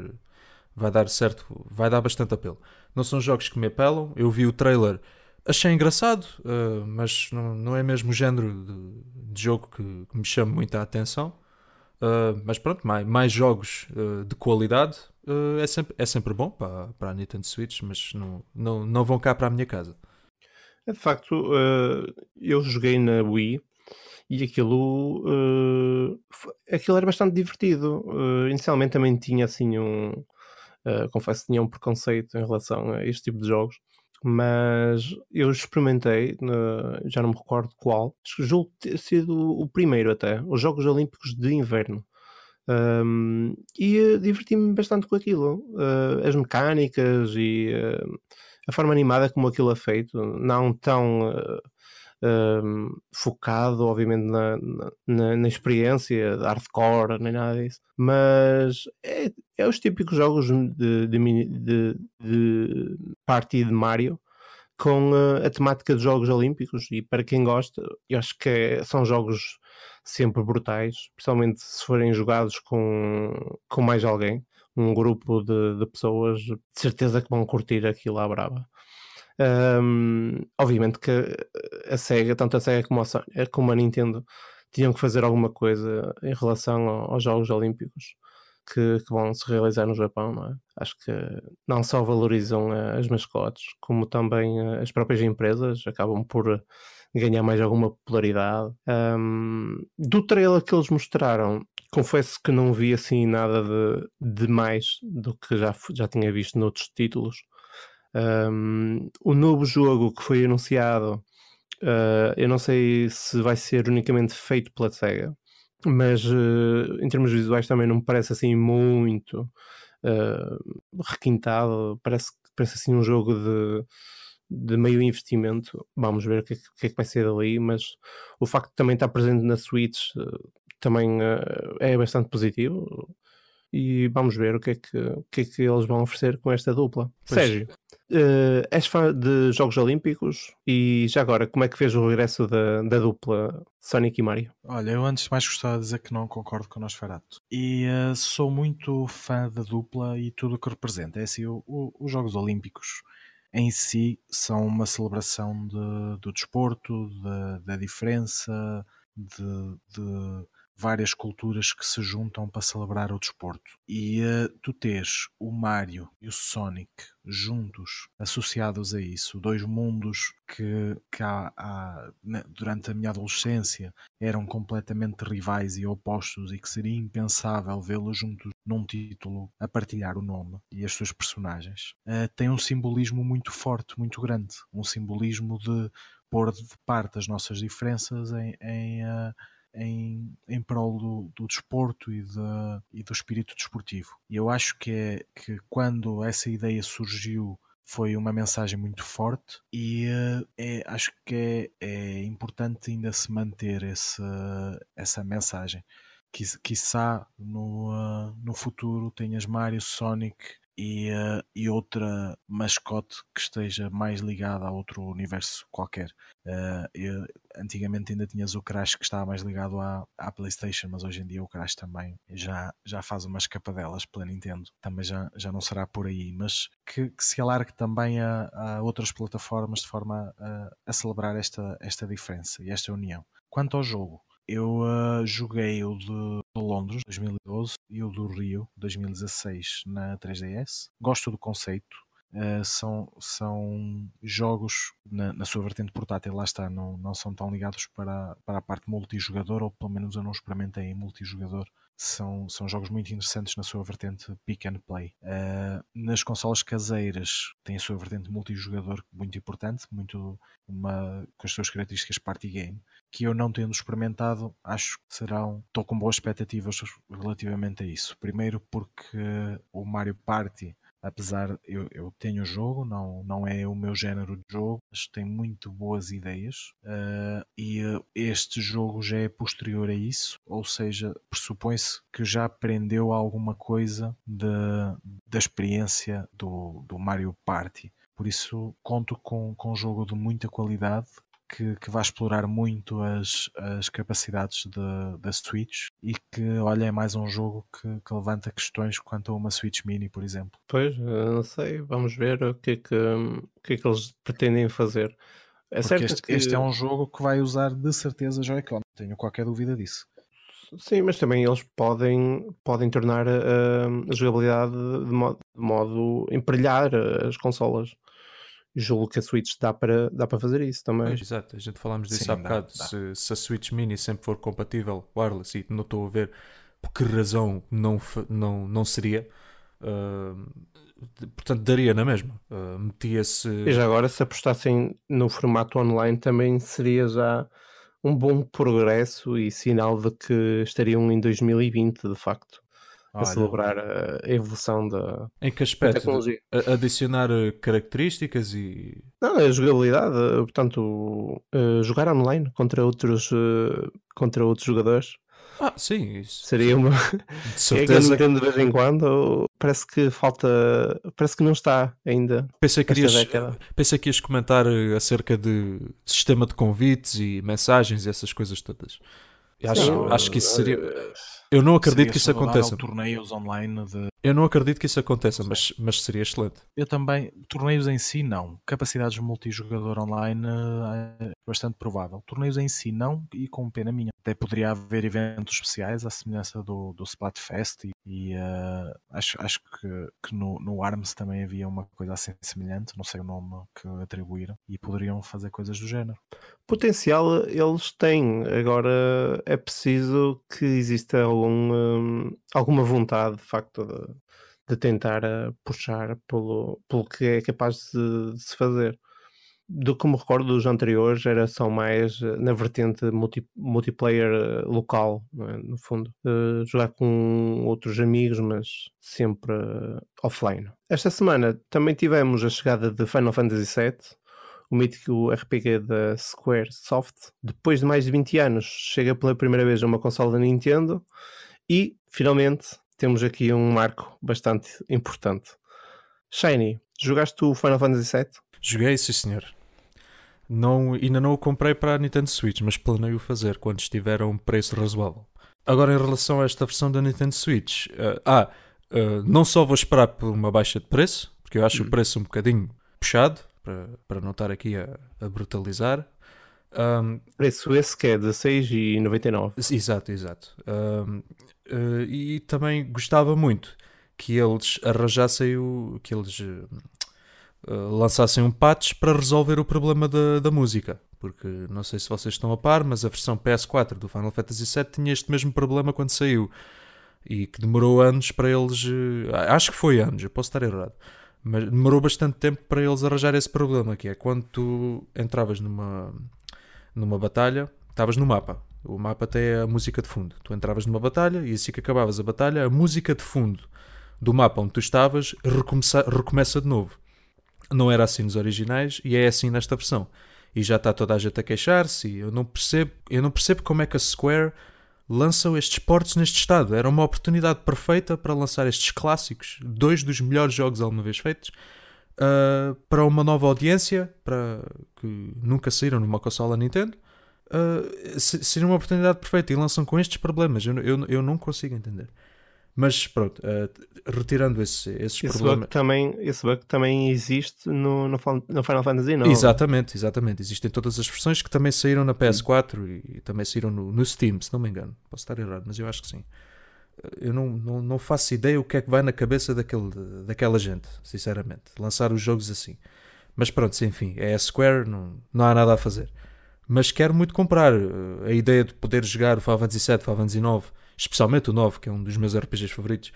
vai dar certo, vai dar bastante apelo. Não são jogos que me apelam. Eu vi o trailer, achei engraçado, uh, mas não, não é mesmo o género de, de jogo que, que, me chama muita atenção. Uh, mas pronto, mais, mais jogos uh, de qualidade é, sempre, é sempre bom para, para a Nintendo Switch, mas não, não, não vão cá para a minha casa. É, de facto, eu joguei na Wii e aquilo, aquilo era bastante divertido. inicialmente também tinha assim um. Confesso que tinha um preconceito em relação a este tipo de jogos, mas eu experimentei, já não me recordo qual, julgo ter sido o primeiro até, os Jogos Olímpicos de Inverno. Um, e uh, diverti-me bastante com aquilo. Uh, as mecânicas e uh, a forma animada como aquilo é feito, não tão focado, obviamente, na, na, na, experiência hardcore, nem nada disso, mas é, é os típicos jogos de, de, de, de party de Mario com a temática dos Jogos Olímpicos e para quem gosta, eu acho que é, são jogos sempre brutais, principalmente se forem jogados com, com mais alguém, um grupo de, de pessoas, de certeza que vão curtir aquilo à brava. Um, obviamente que a SEGA, tanto a SEGA como a, Sony, como a Nintendo, tinham que fazer alguma coisa em relação aos Jogos Olímpicos que, que, vão se realizar no Japão, é? Acho que não só valorizam as mascotes, como também as próprias empresas acabam por ganhar mais alguma popularidade. Um, do trailer que eles mostraram, confesso que não vi assim nada de, de mais do que já, já tinha visto noutros títulos. Um, o novo jogo que foi anunciado, uh, eu não sei se vai ser unicamente feito pela SEGA, mas uh, em termos visuais também não me parece assim muito uh, requintado. Parece, parece assim um jogo de, de meio investimento. Vamos ver o que, é que, é que vai ser dali, mas o facto de também estar presente na Switch também é bastante positivo e vamos ver o que é que, que, é que eles vão oferecer com esta dupla. Pois. Sérgio, uh, és fã de Jogos Olímpicos e já agora, como é que fez o regresso da, da dupla Sonic e Mario? Olha, eu antes de mais gostava de dizer que não concordo com o Nosferatu. E uh, sou muito fã da dupla e tudo o que representa. É assim, o, o, os Jogos Olímpicos em si são uma celebração de, do desporto, de, da diferença, de, de várias culturas que se juntam para celebrar o desporto. E uh, tu tens o Mario e o Sonic juntos, associados a isso, dois mundos que, que há, há, durante a minha adolescência eram completamente rivais e opostos e que seria impensável vê-los juntos num título a partilhar o nome e as suas personagens, uh, tem um simbolismo muito forte, muito grande. Um simbolismo de pôr de parte as nossas diferenças em, em uh, em, em prol do, do desporto e, de, e do espírito desportivo. E eu acho que, é, que quando essa ideia surgiu foi uma mensagem muito forte e uh, é, acho que é, é, importante ainda se manter esse, essa mensagem. Quiçá no, uh, no futuro tenhas Mario, Sonic e, uh, e outra mascote que esteja mais ligada a outro universo qualquer. Uh, eu, antigamente ainda tinhas o Crash que estava mais ligado à, à PlayStation, mas hoje em dia o Crash também já, já faz umas escapadelas pela Nintendo. Também já, já não será por aí, mas que, que se alargue também a, a, outras plataformas de forma a, a celebrar esta, esta diferença e esta união. Quanto ao jogo, eu uh, joguei o de, de, Londres 2012 e o do Rio 2016 na 3DS. Gosto do conceito. Uh, são, são jogos na, na, sua vertente portátil, lá está, não, não são tão ligados para, para a parte multijogador, ou pelo menos eu não experimentei em multijogador são, são jogos muito interessantes na sua vertente pick and play. Uh, nas consolas caseiras tem a sua vertente multijogador muito importante, muito uma, com as suas características party game, que eu não tendo experimentado, acho que serão, estou com boas expectativas relativamente a isso. Primeiro porque o Mario Party apesar eu, eu tenho o jogo, não, não é o meu género de jogo, mas tem muito boas ideias uh, e uh, este jogo já é posterior a isso, ou seja, pressupõe-se que já aprendeu alguma coisa de, da experiência do, do Mario Party. Por isso conto com, com um jogo de muita qualidade que, que vai explorar muito as, as capacidades da Switch e que, olha, é mais um jogo que, que, levanta questões quanto a uma Switch Mini, por exemplo. Pois, não sei, vamos ver o que é que, o que, é que eles pretendem fazer. É Porque certo este, que... este é um jogo que vai usar de certeza Joy-Con, tenho qualquer dúvida disso. Sim, mas também eles podem, podem tornar uh, a jogabilidade de modo, de modo emparelhar as consolas julgo que a Switch dá para, dá para fazer isso também. Pois, exato, a gente falámos disso Sim, há bocado. Dá, se, se, a Switch Mini sempre for compatível wireless e não estou a ver por que razão não, não, não seria. Uh, portanto, daria na mesma. Uh, Metia-se. E já agora, se apostassem no formato online, também seria já um bom progresso e sinal de que estariam em 2020, de facto a celebrar a evolução da, em que aspecto? tecnologia. Adicionar eh, características e. Não, a jogabilidade, eh, portanto, uh, jogar online contra outros, contra outros jogadores. Ah, sim, isso. Seria uma. <laughs> De certeza. <laughs> é que de vez em quando parece que falta. Parece que não está ainda. Pensei que, ias, pensei que ias comentar acerca de sistema de convites e mensagens e essas coisas todas. Acho, acho que isso seria. Eu não acredito que isso aconteça. torneios online de... Eu não acredito que isso aconteça, mas, mas seria excelente. Eu também, torneios em si não. Capacidades multijogador online é bastante provável. Torneios em si não, e com pena minha. Até poderia haver eventos especiais à semelhança do, do Splatfest e, e uh, acho, acho que, que no, no ARMS também havia uma coisa assim semelhante, não sei o nome que atribuíram, e poderiam fazer coisas do género. Potencial eles têm, agora é preciso que exista algum, um, alguma vontade de facto de, de tentar uh, puxar pelo, pelo que é capaz de, de se fazer do que me recordo dos anteriores, era só mais eh, na vertente multi, multiplayer eh, local, é? no fundo. Jogar com outros amigos, mas sempre offline. Esta semana também tivemos a chegada de Final Fantasy VII, o mítico RPG da Square Soft. Depois de mais de 20 anos, chega pela primeira vez a uma consola da Nintendo e, finalmente, temos aqui um marco bastante importante. Shiny, jogaste o Final Fantasy VII? Joguei, sim senhor. Não, ainda não o comprei para a Nintendo Switch, mas planeio fazer quando estiver a um preço razoável. Agora, em relação a esta versão da Nintendo Switch, uh, ah, uh, não só vou esperar por uma baixa de preço, porque eu acho hum. o preço um bocadinho puxado, para, para não estar aqui a, a brutalizar. Um, preço esse que é 16,99. Exato, exato. Um, uh, e também gostava muito que eles arranjassem o. que eles eh, lançassem um patch para resolver o problema da, da música. Porque não sei se vocês estão a par, mas a versão PS4 do Final Fantasy VII tinha este mesmo problema quando saiu. E que demorou anos para eles. Eh, acho que foi anos, eu posso estar errado. Mas demorou bastante tempo para eles arranjar esse problema, que é quando tu entravas numa, numa batalha, estavas no mapa. O mapa tem a música de fundo. Tu entravas numa batalha e assim que acabavas a batalha, a música de fundo do mapa onde tu estavas recomeça, recomeça de novo não era assim nos originais e é assim nesta versão. E já está toda a gente a queixar-se eu não percebo, eu não percebo como é que a Square lançam estes portos neste estado. Era uma oportunidade perfeita para lançar estes clássicos, dois dos melhores jogos alguma vez feitos, uh, para uma nova audiência, para que nunca saíram numa consola Nintendo. Uh, seria uma oportunidade perfeita e lançam com estes problemas. Eu, eu, eu não consigo entender. Mas pronto, uh, retirando esse, esses esse problemas. Bug também, esse bug também existe no, no, no Final Fantasy IX. Exatamente, exatamente. Existem todas as versões que também saíram na PS4 e, e também saíram no, no, Steam, se não me engano. Posso estar errado, mas eu acho que sim. Eu não, não, não faço ideia o que é que vai na cabeça daquele, daquela gente, sinceramente. Lançar os jogos assim. Mas pronto, enfim, é a Square, não, não há nada a fazer. Mas quero muito comprar. A ideia de poder jogar o Final Fantasy VII, Final Fantasy IX especialmente o 9, que é um dos meus RPGs favoritos,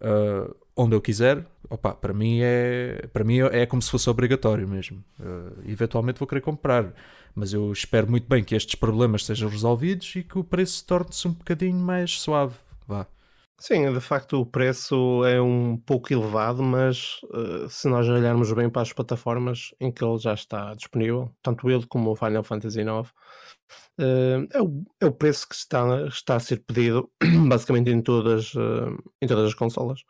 uh, onde eu quiser, opa, para mim é para mim é como se fosse obrigatório mesmo. Uh, eventualmente vou querer comprar, mas eu espero muito bem que estes problemas sejam resolvidos e que o preço torne-se um bocadinho mais suave. Vá. Sim, de facto o preço é um pouco elevado, mas uh, se nós olharmos bem para as plataformas em que ele já está disponível, tanto ele como o Final Fantasy IX, uh, é, o, é, o, preço que está, está a ser pedido <clears throat> basicamente em todas, uh, em todas as consolas.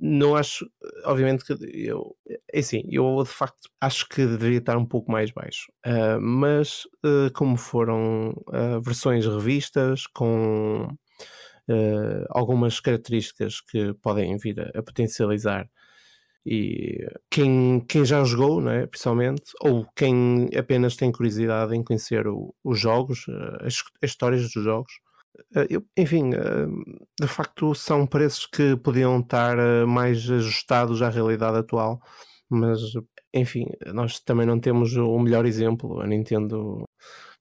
Não acho, obviamente que eu, é assim, eu de facto acho que deveria estar um pouco mais baixo, mas como foram versões revistas com uh, algumas características que podem vir a, a, potencializar. E quem, quem já jogou, né, principalmente, ou quem apenas tem curiosidade em conhecer o, os jogos, uh, as, as, histórias dos jogos, uh, eu, enfim, de facto são preços que podiam estar mais ajustados à realidade atual, mas enfim, nós também não temos o melhor exemplo. A Nintendo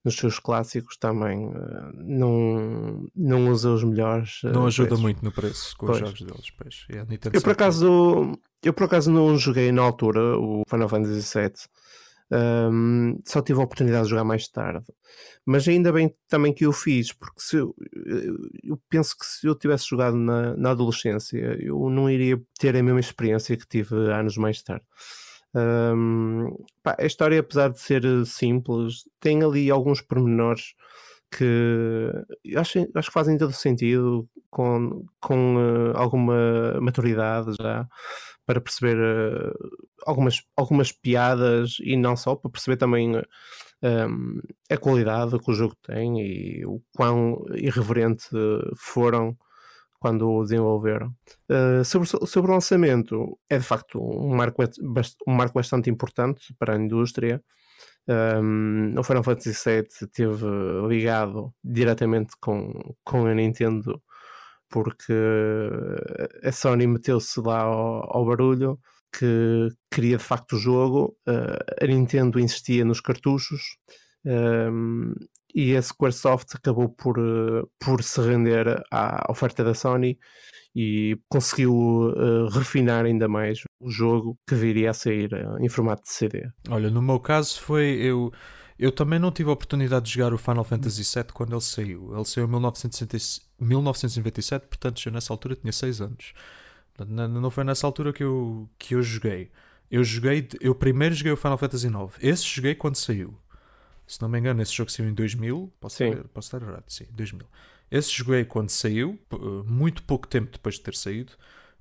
nos seus clássicos também não, não usa os melhores. Não ajuda preços. muito no preço com pois. os jogos deles. Pois. eu, por acaso, eu por acaso não joguei na altura o Final Fantasy VII. Um, só tive a oportunidade de jogar mais tarde, mas ainda bem também que eu fiz, porque se eu, eu penso que se eu tivesse jogado na, na adolescência, eu não iria ter a mesma experiência que tive anos mais tarde. Um, pá, a história, apesar de ser eh, simples, tem ali alguns pormenores que acho, acho que fazem todo sentido com, com uh, alguma maturidade já para perceber uh, algumas, algumas piadas e não só, para perceber também um, a qualidade que o jogo tem e o quão irreverente foram quando o desenvolveram. Uh, sobre, sobre o lançamento, é de facto um marco, um marco bastante importante para a indústria. Um, o Final Fantasy VII esteve ligado diretamente com, com a Nintendo porque a Sony meteu-se lá ao, ao, barulho que queria de facto o jogo, uh, a Nintendo insistia nos cartuchos um, e a Squaresoft acabou por, uh, por se render à oferta da Sony e conseguiu uh, refinar ainda mais o jogo que viria a sair em formato de CD. Olha, no meu caso foi eu. Eu também não tive a oportunidade de jogar o Final Fantasy VII quando ele saiu. Ele saiu em 1997, portanto eu nessa altura tinha 6 anos. Não foi nessa altura que eu, que eu joguei. Eu joguei, eu primeiro joguei o Final Fantasy IX. Esse joguei quando saiu. Se não me engano, esse jogo saiu em 2000. Posso, sim. posso estar errado? Sim, 2000. Esse joguei quando saiu, muito pouco tempo depois de ter saído.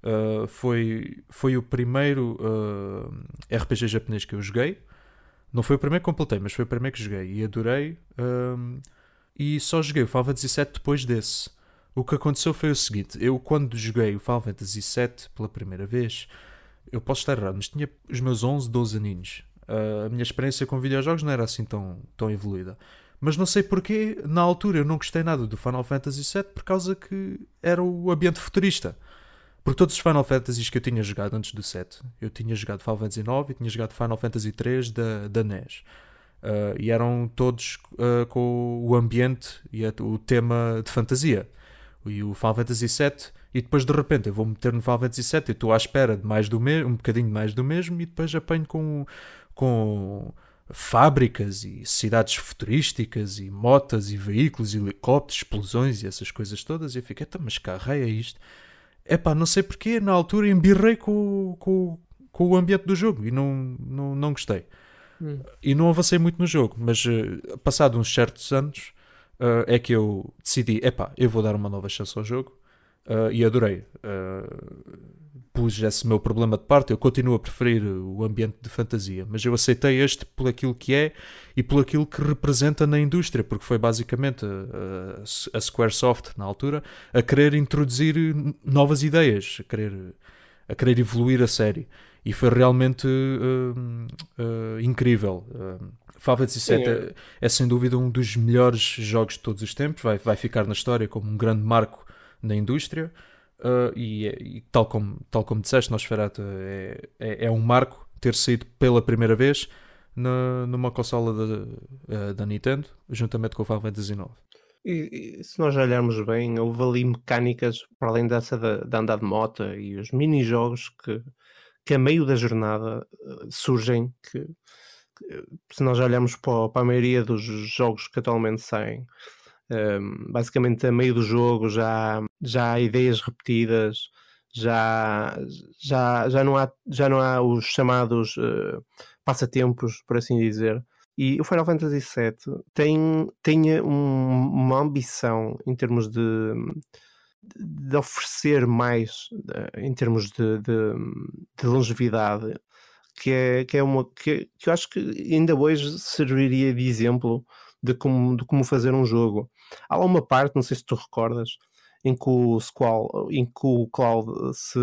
Uh, foi, foi o primeiro uh, ah, RPG japonês que eu joguei. Não foi o primeiro que completei, mas foi o primeiro que joguei e adorei. Uh, e só joguei o Final Fantasy VII depois desse. O que aconteceu foi o seguinte: eu, quando joguei o Final Fantasy VII pela primeira vez, eu posso estar errado, mas tinha os meus 11, 12 aninhos. Uh, a minha experiência com videojogos não era assim tão, tão evoluída. Mas não sei porquê, na altura eu não gostei nada do Final Fantasy VII por causa que era o ambiente futurista. Por todos os Final Fantasies que eu tinha jogado antes do 7, eu tinha jogado Final Fantasy IX e tinha jogado Final Fantasy III da, da NES. Uh, e eram todos uh, com o ambiente e a, o tema de fantasia. E o Final Fantasy VII, e depois de repente eu vou meter no Final Fantasy VII e estou à espera de mais do mesmo, um bocadinho mais do mesmo, e depois apanho com, com fábricas e cidades futurísticas e motas e veículos e helicópteros, explosões e essas coisas todas. E eu fiquei, mas carro é isto? É pá, não sei porquê, na altura embirrei com, com, com o ambiente do jogo e não, não, não gostei. Hum. E não avancei muito no jogo, mas uh, passado uns certos anos uh, é que eu decidi, é pá, eu vou dar uma nova chance ao jogo uh, e adorei pus esse meu problema de parte, eu continuo a preferir o ambiente de fantasia, mas eu aceitei este por aquilo que é e por aquilo que representa na indústria, porque foi basicamente a, a Squaresoft, na altura, a querer introduzir novas ideias, a querer, a querer evoluir a série. E foi realmente uh, uh, incrível. Uh, Final Fantasy VII é, é, sem dúvida um dos melhores jogos de todos os tempos, vai, vai ficar na história como um grande marco na indústria. Uh, e, e, tal, como, tal como disseste, Nosferatu é, é, é, um marco ter saído pela primeira vez na, numa consola da, uh, da Nintendo, juntamente com o Final Fantasy IX. E, e, se nós olharmos bem, houve ali mecânicas, para além dessa de, de andar de moto e os mini-jogos que, que a meio da jornada uh, surgem, que, que, se nós olharmos para, para a maioria dos jogos que atualmente saem, basicamente, a meio do jogo já, já há ideias repetidas, já, já, já, não, há, já não há os chamados uh, passatempos, por assim dizer. E o Final Fantasy VII tem, tem um, uma ambição em termos de, de oferecer mais uh, em termos de, de, de, longevidade, que é, que é uma que, que eu acho que ainda hoje serviria de exemplo de como, de como fazer um jogo. Há lá uma parte, não sei se tu recordas, em que o Squall, em que o Cloud se,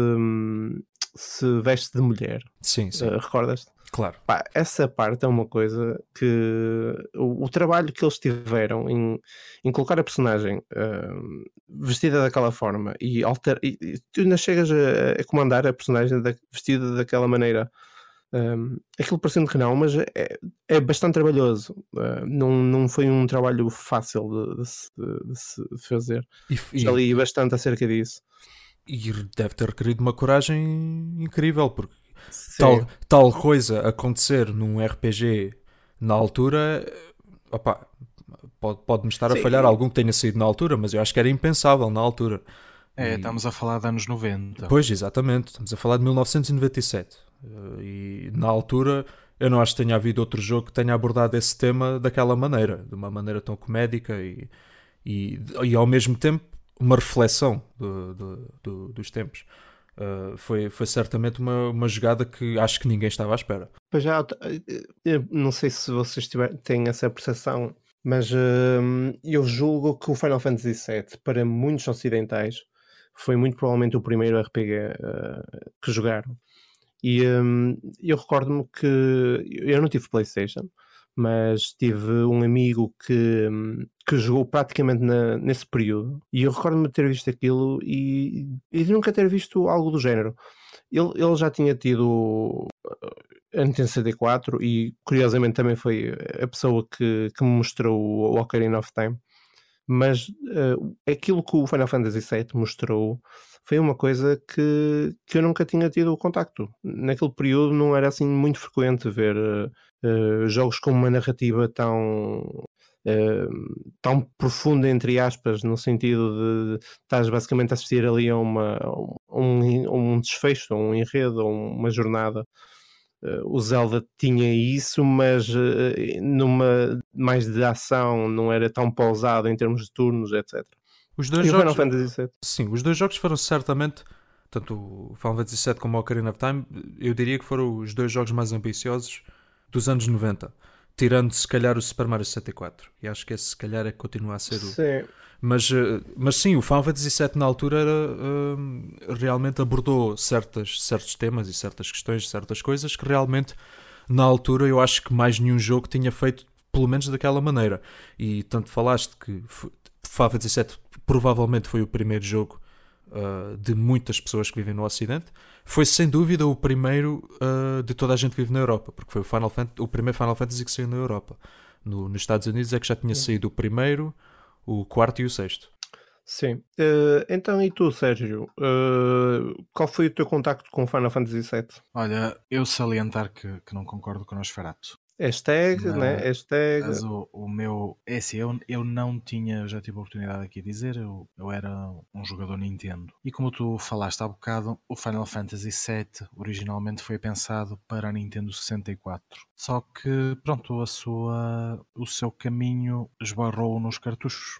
se veste de mulher. Sim, sim. Uh, recordas-te? Claro. Pá, essa parte é uma coisa que o, o trabalho que eles tiveram em, em colocar a personagem uh, vestida daquela forma e, alter, e, e tu ainda chegas a, a comandar a personagem da, vestida daquela maneira um, aquilo parecendo que não, mas é, é bastante trabalhoso. Uh, não, não foi um trabalho fácil de, de, de, de se fazer. E, Já li e, bastante acerca disso. E deve ter requerido uma coragem incrível, porque tal, tal coisa acontecer num RPG na altura, opa, pode, pode-me estar Sim. a falhar algum que tenha saído na altura, mas eu acho que era impensável na altura. É, e... estamos a falar de anos 90. Pois, exatamente, estamos a falar de 1997. E na altura eu não acho que tenha havido outro jogo que tenha abordado esse tema daquela maneira, de uma maneira tão comédica e, e, e ao mesmo tempo uma reflexão do, do, do, dos tempos. Uh, foi, foi certamente uma, uma jogada que acho que ninguém estava à espera. Pois já, eu não sei se vocês tiver, têm essa percepção, mas uh, eu julgo que o Final Fantasy VII, para muitos ocidentais, foi muito provavelmente o primeiro RPG uh, que jogaram. E um, eu recordo-me que eu não tive PlayStation, mas tive um amigo que, hum, que jogou praticamente na, nesse período e eu recordo-me de ter visto aquilo e, e nunca ter visto algo do género. Ele, ele já tinha tido a Nintendo CD4 e curiosamente também foi a pessoa que, que me mostrou o Ocarina of Time mas uh, aquilo que o Final Fantasy VII mostrou foi uma coisa que, que eu nunca tinha tido contacto. Naquele período não era assim muito frequente ver uh, jogos com uma narrativa tão uh, tão profunda entre aspas, no sentido de estás basicamente a assistir ali a uma, um, um desfecho, um enredo, uma jornada o Zelda tinha isso, mas uh, numa mais de ação, não era tão pausado em termos de turnos, etc. Os dois e jogos, Final Fantasy VII. Sim, os dois jogos foram certamente, tanto o Final Fantasy VII como o Ocarina of Time, eu diria que foram os dois jogos mais ambiciosos dos anos 90. Tirando se calhar o Super Mario 64. E acho que esse se calhar é que continua a ser o. Mas, eh, mas sim, o Fantasy VII na altura era, uh, realmente abordou certas, certos temas e certas questões, certas coisas que realmente na altura eu acho que mais nenhum jogo tinha feito, pelo menos daquela maneira. E tanto falaste que Fantasy VII provavelmente foi o primeiro jogo uh, de muitas pessoas que vivem no Ocidente. Foi sem dúvida o primeiro uh, de toda a gente que vive na Europa, porque foi o, Final Fantasy, o primeiro Final Fantasy que saiu na Europa. No, nos Estados Unidos é que já tinha saído o primeiro o quarto e o sexto. Sim. Uh, então, e tu, Sérgio? Uh, qual foi o teu contacto com Final Fantasy VII? Olha, eu salientar que, que não concordo com o Nosferatu. Hashtag, né? Hashtag. Mas o, o meu. É assim, eu, eu não tinha, já tive a oportunidade aqui de dizer, eu, eu era um jogador Nintendo. E como tu falaste há bocado, o Final Fantasy VII originalmente foi pensado para a Nintendo 64. Só que, pronto, a sua, o seu caminho esbarrou nos cartuchos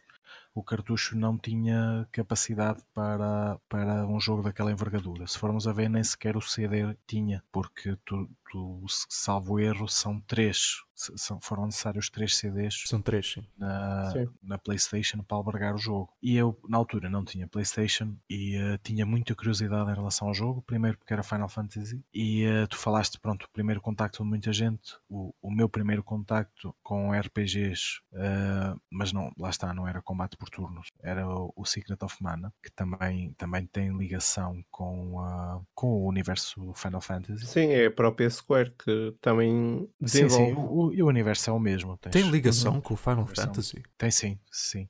o cartucho não tinha capacidade para, para um jogo daquela envergadura. Se formos a ver, nem sequer o CD tinha, porque tu, tu salvo erro, são três são, foram necessários três CDs São três, sim. Na, sim. na PlayStation para albergar o jogo. E eu, na altura, não tinha PlayStation e uh, tinha muita curiosidade em relação ao jogo. Primeiro, porque era Final Fantasy, e uh, tu falaste, pronto, o primeiro contacto de muita gente. O, o meu primeiro contacto com RPGs, uh, eh, mas não, lá está, não era combate por turnos, era o, o, Secret of Mana, que também, também tem ligação com, com o universo Final Fantasy. Sim, é a própria Square que também desenvolve. Sim, sim. O, e o universo é o mesmo. Tens, Tem ligação com o Final Fantasy? Tem sim, sim.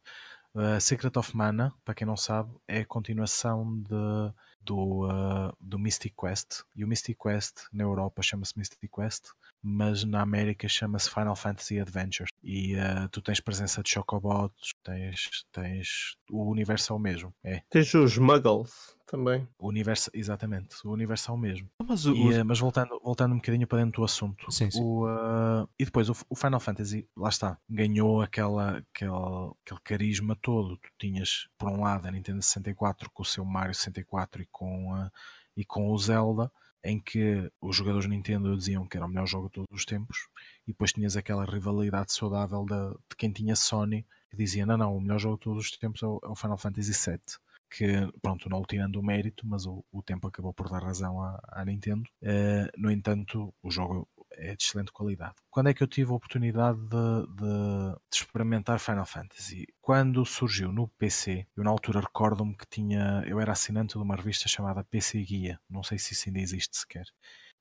Uh, Secret of Mana, para quem não sabe, é a continuação de, do, uh, do Mystic Quest. E o Mystic Quest na Europa chama-se Mystic Quest, mas na América chama-se Final Fantasy Adventures. E uh, tu tens presença de Chocobots, tens, tens. O universo é o mesmo. É. Tens os Muggles também. O universo, exatamente, o universo é o mesmo. Mas, o, e, mas voltando, voltando um bocadinho para dentro do assunto. Sim, sim. O, uh, e depois o, o, Final Fantasy, lá está, ganhou aquela, aquela, aquele carisma todo. Tu tinhas, por um lado, a Nintendo 64 com o seu Mario 64 e com, uh, e com o Zelda em que os jogadores Nintendo diziam que era o melhor jogo de todos os tempos, e depois tinhas aquela rivalidade saudável de, de quem tinha Sony, que dizia: não, não, o melhor jogo de todos os tempos é o, é o Final Fantasy VII que, pronto, não o tirando o mérito, mas o, o tempo acabou por dar razão à, à Nintendo. Uh, no entanto, o jogo é de excelente qualidade. Quando é que eu tive a oportunidade de, de, de experimentar Final Fantasy? Quando surgiu no PC, eu na altura recordo-me que tinha, eu era assinante de uma revista chamada PC Guia, não sei se isso ainda existe sequer,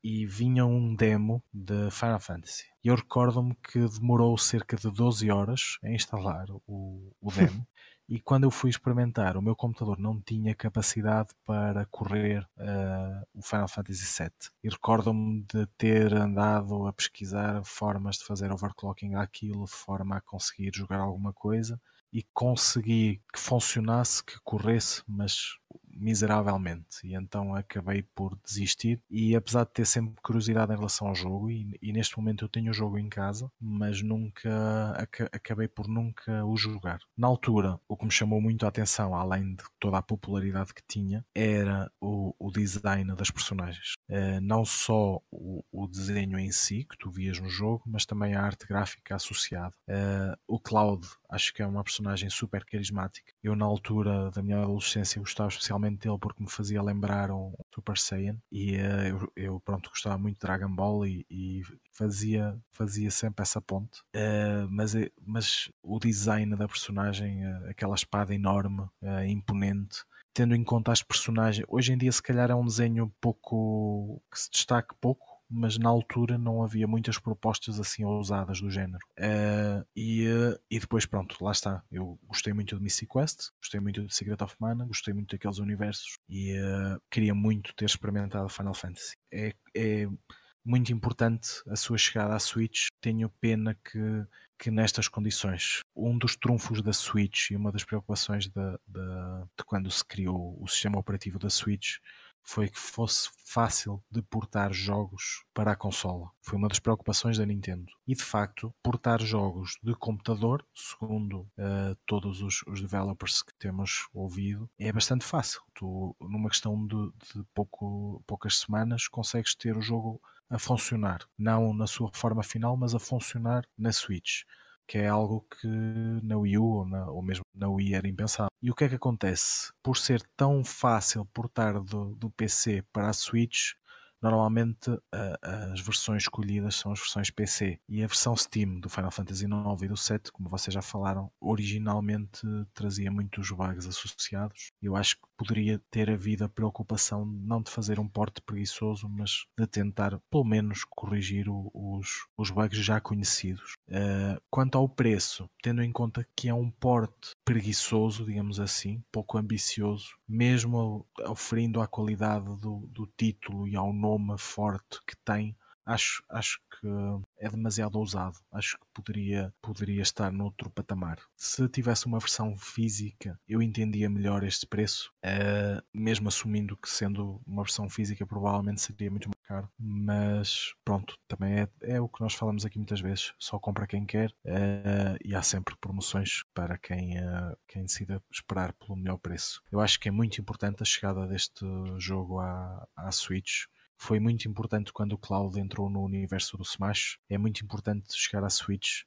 e vinha um demo de Final Fantasy. E eu recordo-me que demorou cerca de 12 horas a instalar o, o <laughs> demo. E quando eu fui experimentar, o meu computador não tinha capacidade para correr uh, o Final Fantasy VII. E recordo-me de ter andado a pesquisar formas de fazer overclocking àquilo, de forma a conseguir jogar alguma coisa, e consegui que funcionasse, que corresse, mas miseravelmente e então acabei por desistir e apesar de ter sempre curiosidade em relação ao jogo e, e neste momento eu tenho o jogo em casa mas nunca ac acabei por nunca o jogar na altura o que me chamou muito a atenção além de toda a popularidade que tinha era o, o design das personagens Uh, não só o, o, desenho em si que tu vias no jogo, mas também a arte gráfica associada. Uh, o Cloud acho que é uma personagem super carismática. Eu, na altura da minha adolescência, gostava especialmente dele porque me fazia lembrar um Super Saiyan e uh, eu, eu, pronto, gostava muito de Dragon Ball e, e fazia, fazia sempre essa ponte. mas, mas o design da personagem, aquela espada enorme, imponente, tendo em conta as personagens. Hoje em dia, se calhar, é um desenho pouco que se destaque pouco, mas na altura não havia muitas propostas assim ousadas do género. Uh, e, uh, e depois, pronto, lá está. Eu gostei muito de Mystic Quest, gostei muito de Secret of Mana, gostei muito daqueles universos e uh, queria muito ter experimentado Final Fantasy. É, é muito importante a sua chegada à Switch. Tenho pena que que nestas condições, um dos trunfos da Switch e uma das preocupações de quando se criou o sistema operativo da Switch foi que fosse fácil de portar jogos para a consola. Foi uma das preocupações da Nintendo. E de facto, portar jogos de computador, segundo uh, todos os, os, developers que temos ouvido, é bastante fácil. Tu, numa questão de, de pouco, poucas semanas, consegues ter o jogo a funcionar, não na sua forma final, mas a funcionar na Switch, que é algo que na Wii U ou, na, ou mesmo na Wii era impensável. E o que é que acontece? Por ser tão fácil portar do, do PC para a Switch, Normalmente a, as versões escolhidas são as versões PC e a versão Steam do Final Fantasy IX e do 7, como vocês já falaram, originalmente trazia muitos bugs associados. Eu acho que poderia ter havido a preocupação não de fazer um porte preguiçoso, mas de tentar pelo menos corrigir o, os, os bugs já conhecidos. Uh, quanto ao preço, tendo em conta que é um porte preguiçoso, digamos assim, pouco ambicioso, mesmo oferindo a qualidade do, do título e ao nome forte que tem, acho, acho que é demasiado ousado. Acho que poderia, poderia estar noutro patamar. Se tivesse uma versão física, eu entendia melhor este preço, uh, mesmo assumindo que sendo uma versão física provavelmente seria muito mais caro. Mas pronto, também é, é o que nós falamos aqui muitas vezes. Só compra quem quer uh, e há sempre promoções para quem, uh, quem decida esperar pelo melhor preço. Eu acho que é muito importante a chegada deste jogo à, à Switch foi muito importante quando o Cloud entrou no universo do Smash. É muito importante chegar à Switch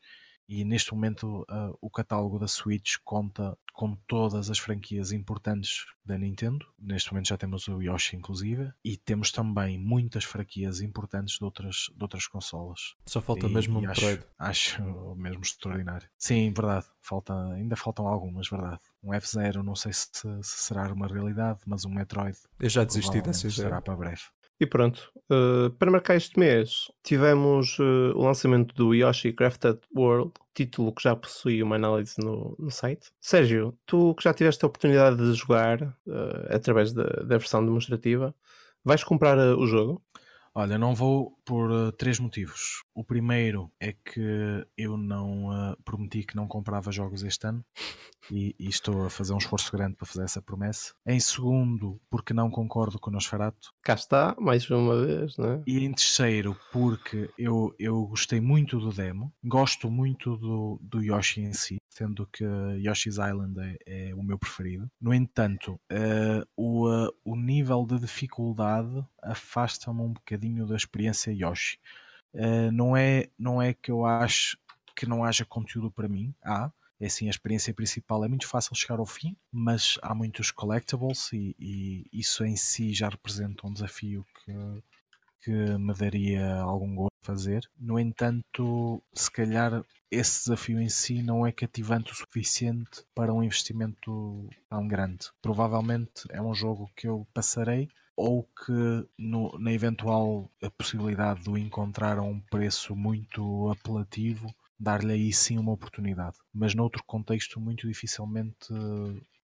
e neste momento uh, o catálogo da Switch conta com todas as franquias importantes da Nintendo. Neste momento já temos o Yoshi inclusive e temos também muitas franquias importantes de outras, de outras consolas. Só falta e, mesmo o Metroid. Acho, acho <laughs> mesmo extraordinário. Sim, verdade. Falta, ainda faltam algumas, verdade. Um F0 não sei se, se será uma realidade, mas um Metroid Eu já desisti dessa ideia. Será para breve. E pronto, uh, para marcar este mês, tivemos uh, o lançamento do Yoshi Crafted World, título que já possui uma análise no, no site. Sérgio, tu que já tiveste a oportunidade de jogar uh, através da, da, versão demonstrativa, vais comprar o jogo? Olha, não vou por três motivos. O primeiro é que eu não uh, prometi que não comprava jogos este ano e, e, estou a fazer um esforço grande para fazer essa promessa. Em segundo, porque não concordo com o Nosferatu. Cá está, mais uma vez, né? E em terceiro, porque eu, eu gostei muito do demo, gosto muito do, do Yoshi em si, sendo que Yoshi's Island é, é o meu preferido. No entanto, uh, o, o nível de dificuldade afasta-me um bocadinho da experiência Yoshi. Uh, não, é, não é que eu acho que não haja conteúdo para mim, há. É assim, a experiência principal é muito fácil chegar ao fim, mas há muitos collectibles e, e isso em si já representa um desafio que, que me daria algum gosto fazer. No entanto, se calhar esse desafio em si não é cativante o suficiente para um investimento tão grande. Provavelmente é um jogo que eu passarei, ou que no, na eventual possibilidade de o encontrar a um preço muito apelativo, dar-lhe aí sim uma oportunidade. Mas noutro contexto, muito dificilmente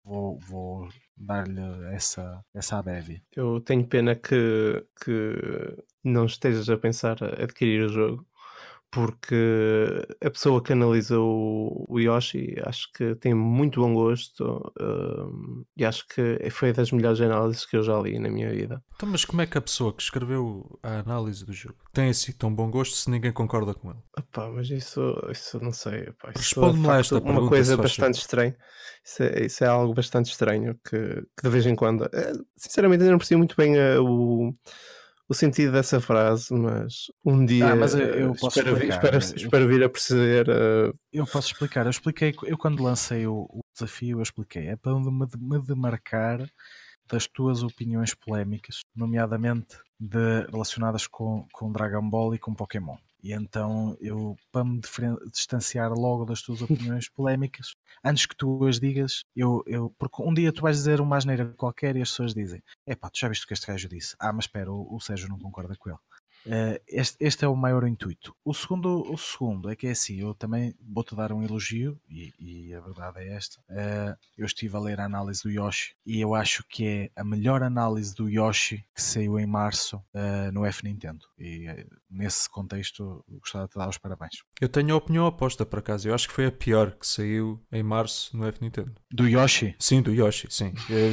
vou, vou dar-lhe essa, essa abévia. Eu tenho pena que, que não estejas a pensar adquirir o jogo porque a pessoa que analisa o, o Yoshi acho que tem muito bom gosto uh, e acho que foi das melhores análises que eu já li na minha vida. Então, mas como é que a pessoa que escreveu a análise do jogo tem assim tão bom gosto se ninguém concorda com ele? Epá, mas isso, isso não sei. Responde-me a esta uma coisa bastante estranha. Isso é, isso é, algo bastante estranho que, que de vez em quando. Eh, sinceramente, eu não percebo muito bem uh, o o sentido dessa frase, mas um dia ah, mas eu, eu espero, explicar. espero, espero vir a perceber. uh, Eu posso explicar. Eu expliquei, eu quando lancei o, o desafio, eu expliquei. É para me, me demarcar das tuas opiniões polémicas, nomeadamente de- relacionadas com, com Dragon Ball e com Pokémon. E então eu, para me distanciar logo das tuas opiniões polémicas, antes que tu as digas, eu, eu, porque um dia tu vais dizer uma asneira qualquer e as pessoas dizem: Epá, tu já viste o que este gajo disse? Ah, mas espera, o, o Sérgio não concorda com ele. Eh, este, este é o maior intuito. O segundo, o segundo é que é assim, eu também vou-te dar um elogio, e, e a verdade é esta. Eh, eu estive a ler a análise do Yoshi e eu acho que é a melhor análise do Yoshi que saiu em março eh, no F Nintendo. E eh, nesse contexto gostava de te dar os parabéns. Eu tenho a opinião oposta, por acaso. Eu acho que foi a pior que saiu em março no F Nintendo. Do Yoshi. Sim, do Yoshi, sim.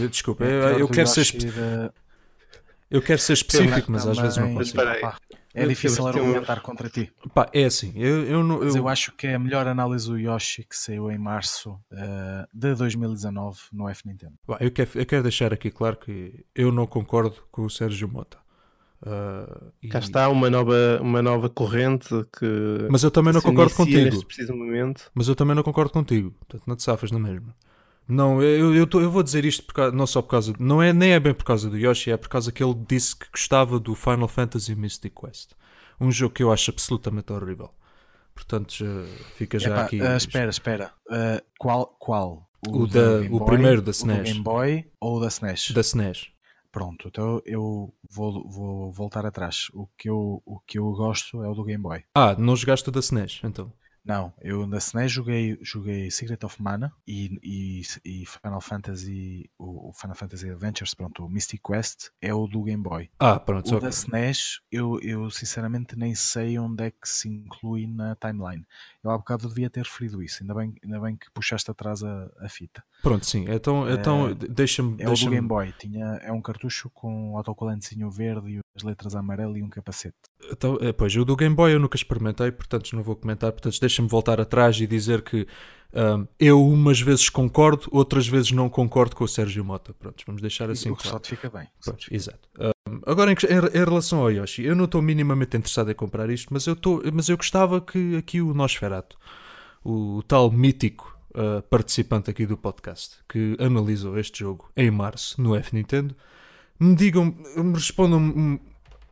Desculpa, É eu, eu quero ser, Yoshi da- eu quero ser específico, mas às vezes não Mas consigo. é Eu- difícil eu argumentar contra ti. Pá, é assim, eu, eu não. Mas eu- eu acho que é a melhor análise do Yoshi que saiu em março eh, de 2019 no F Nintendo. Pá, eu quero, eu quero deixar aqui claro que eu não concordo com o Sérgio Mota. Ah, e- cá está uma nova, uma nova corrente que. Mas eu também não concordo contigo. Mas eu também não concordo contigo. Portanto, não te safas na mesma. Não, eu, eu, tô- eu vou dizer isto por não só por causa. Não é, nem é bem por causa do Yoshi, é por causa que ele disse que gostava do Final Fantasy Mystic Quest. Um jogo que eu acho absolutamente horrível. Portanto, já, fica já Epá, aqui. eh, espera, espera. Eh, qual? qual? O da da- o Boy, primeiro da o SNES. Game Boy ou o da SNES? Da SNES. Pronto, então eu vou, vou voltar atrás. O que, eu, o que eu gosto é o do Game Boy. Ah, não jogaste o da SNES, então. Não, eu na SNES joguei, joguei Secret of Mana e, e, e Final Fantasy, o o Final Fantasy Adventures, pronto, o Mystic Quest é o do Game Boy. Ah, pronto. O Só da SNES, eu, eu sinceramente nem sei onde é que se inclui na timeline. Eu há bocado devia ter referido isso, ainda bem, ainda bem que puxaste atrás a, a fita. pronto, sim. Então, então Eh, deixa-me. É o do deixa Game Boy, tinha, é um cartucho com um autocolantezinho verde e as letras amarelo e um capacete. Então, eh, pois, o do Game Boy eu nunca experimentei, portanto não vou comentar. Portanto, deixa-me voltar atrás e dizer que ahm, eu umas vezes concordo, outras vezes não concordo com o Sérgio Mota. Pronto, vamos deixar assim o que só claro. fica bem. fica exato. Ahm, agora, em, em- relação ao Yoshi, eu não estou minimamente interessado em comprar isto, mas eu, estou, mas eu gostava que aqui o Nosferato, o, tal mítico ah, participante aqui do podcast, que analisou este jogo em março no F Nintendo, me digam, me respondam um-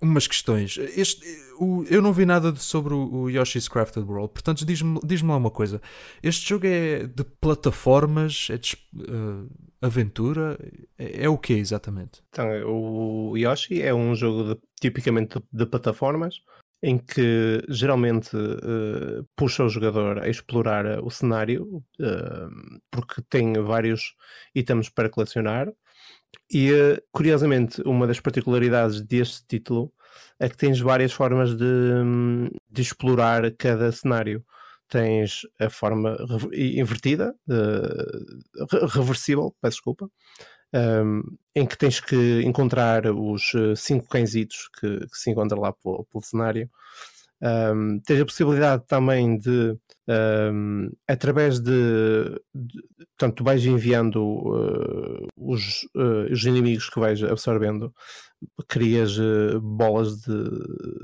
umas questões. Este, o- eu não vi nada de- sobre o, o Yoshi's Crafted World, portanto diz-me diz-me lá uma coisa. Este jogo é de plataformas, é de ah, aventura, é, é o que exatamente? Então, o Yoshi é um jogo de- tipicamente de, de plataformas em que geralmente eh, puxa o jogador a explorar o cenário eh, porque tem vários itens para colecionar e eh, curiosamente uma das particularidades deste título é que tens várias formas de, hum, de explorar cada cenário tens a forma invertida, re- reversível, peço desculpa, um, em que tens que encontrar os eh, cinco cãezitos que, que se encontram lá pelo, pelo cenário. Um, a possibilidade também de, um, através de, de- Portanto, vais enviando uh, os, uh, os inimigos que vais absorvendo, crias uh, bolas de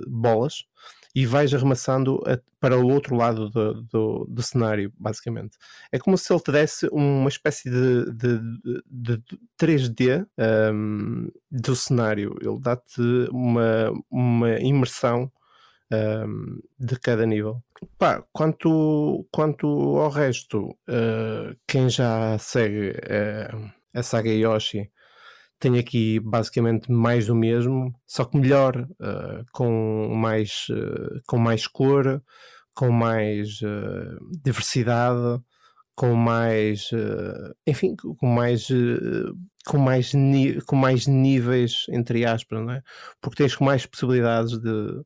bolas e vais arremessando a- para o outro lado do, do, do cenário, basicamente. É como se ele te desse uma espécie de, de, de, de 3D um, do cenário. Ele dá-te uma, uma imersão um, de cada nível. Pá, quanto, quanto ao resto, uh, quem já segue uh, a saga Yoshi tem aqui basicamente mais do mesmo, só que melhor, uh, com, mais, uh, com mais cor, com mais diversidade, com mais, enfim, com mais, com mais, com mais níveis, entre aspas, não é? Porque tens mais possibilidades de,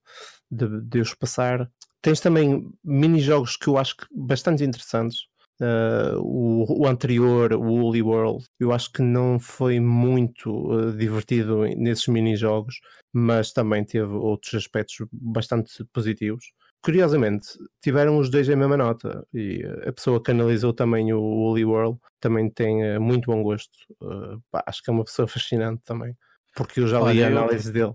de, de os passar. Tens também mini-jogos que eu acho que bastante interessantes. Uh, o, o anterior, o Woolly World, eu acho que não foi muito uh, divertido nesses mini-jogos, mas também teve outros aspectos bastante positivos. Curiosamente, tiveram os dois a mesma nota e a pessoa que analisou também o Woolly World também tem uh, muito bom gosto. Pá, acho que é uma pessoa fascinante também, porque eu já li Olha, a eu- análise dele.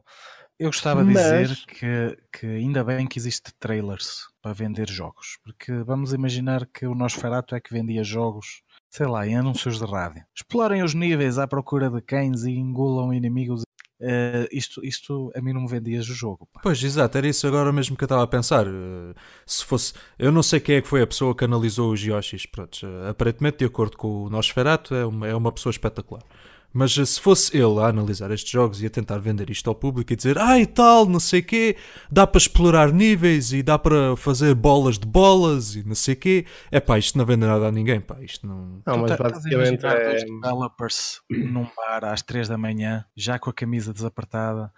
Eu gostava de dizer que, que ainda bem que existe trailers para vender jogos, porque vamos imaginar que o Nosferatu é que vendia jogos, sei lá, em anúncios de rádio. Explorem os níveis à procura de cães e engulam inimigos. Uh, isto, isto a mim não me vendias o jogo. Pá. Pois, exato, era isso agora mesmo que eu estava a pensar. Uh, se fosse, eu não sei quem é que foi a pessoa que analisou os Yoshis. Pronto, uh, aparentemente, de acordo com o Nosferatu, é uma, é uma pessoa espetacular. Mas se fosse ele a analisar estes jogos e a tentar vender isto ao público e dizer ah e tal, não sei quê, dá para explorar níveis e dá para fazer bolas de bolas e não sei quê, é pá, isto não vende nada a ninguém, pá, isto não... Não, mas basicamente é... developers num bar às 3 da manhã, já com a camisa desapertada,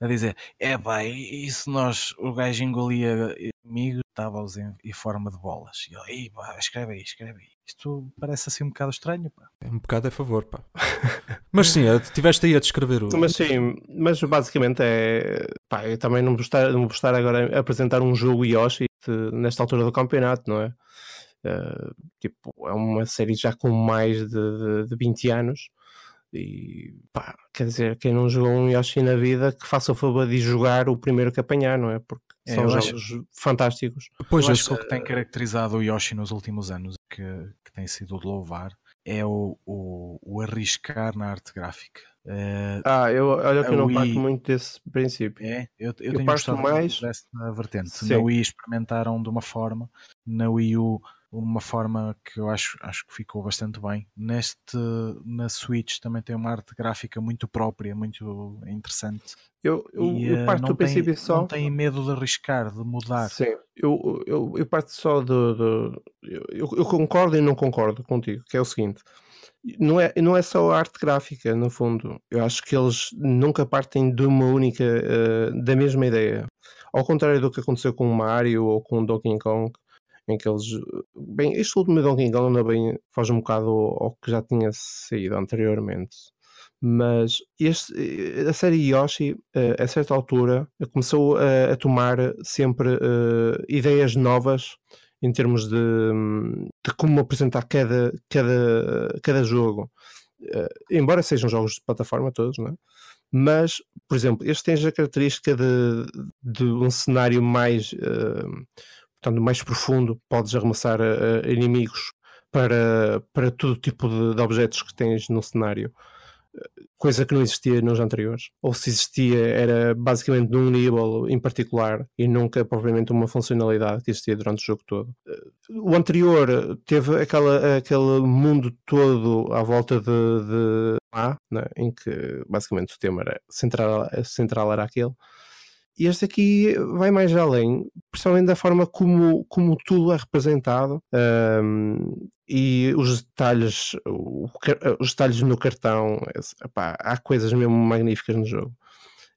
a dizer, é pá, e se nós, o gajo engolia amigos, estava-os em, em, forma de bolas. E ele, pá, escreve aí, escreve aí. Isto parece assim um bocado estranho, pá. É um bocado a favor, pá. <laughs> mas sim, estiveste aí a descrever o... Mas sim, mas basicamente é... Pá, eu também não vou estar, não vou estar agora a apresentar um jogo Yoshi de, nesta altura do campeonato, não é? Uh, tipo, é uma série já com mais de, de, de 20 anos e pá, quer dizer, quem não jogou um Yoshi na vida, que faça o favor de jogar o primeiro que apanhar, não é? Porque é, são jogos acho... fantásticos. Pois eu acho que o que tem caracterizado o Yoshi nos últimos anos, que, que tem sido de louvar, é o, o, o arriscar na arte gráfica. Uh, ah, eu, olha que eu não Wii... parto muito desse princípio. É, eu, eu, eu tenho parto mais dessa vertente. Sim. Na Wii experimentaram de uma forma, na Wii U uma forma que eu acho, acho que ficou bastante bem. Neste, na Switch também tem uma arte gráfica muito própria, muito interessante. Eu, eu, e, eu eh, parto do princípio só. Não tem medo de arriscar, de mudar. Sim, eu, eu, eu parto só de. de eu, eu concordo e não concordo contigo, que é o seguinte. Não é, não é só a arte gráfica, no fundo. Eu acho que eles nunca partem de uma única. Uh, da mesma ideia. Ao contrário do que aconteceu com o Mario ou com o Donkey Kong, em que eles. Bem, este último Donkey Kong ainda bem faz um bocado ao, que já tinha saído anteriormente. Mas este, a série Yoshi, eh, a certa altura, começou a, a tomar sempre uh, ideias novas em termos de, de, como apresentar cada, cada, cada jogo. Uh, embora sejam jogos de plataforma todos, não é? mas, por exemplo, este tem a característica de, de um cenário mais uh, portanto, mais profundo, podes arremessar uh, inimigos para, para todo tipo de, de, objetos que tens no cenário, coisa que não existia nos anteriores. Ou se existia, era basicamente num nível em particular e nunca propriamente uma funcionalidade que existia durante o jogo todo. O anterior teve aquela, aquele mundo todo à volta de, de A, né, em que basicamente o tema era central, central era aquele e este aqui vai mais além, principalmente da forma como, como tudo é representado um, e os detalhes, o, os detalhes no cartão. Epá, há coisas mesmo magníficas no jogo.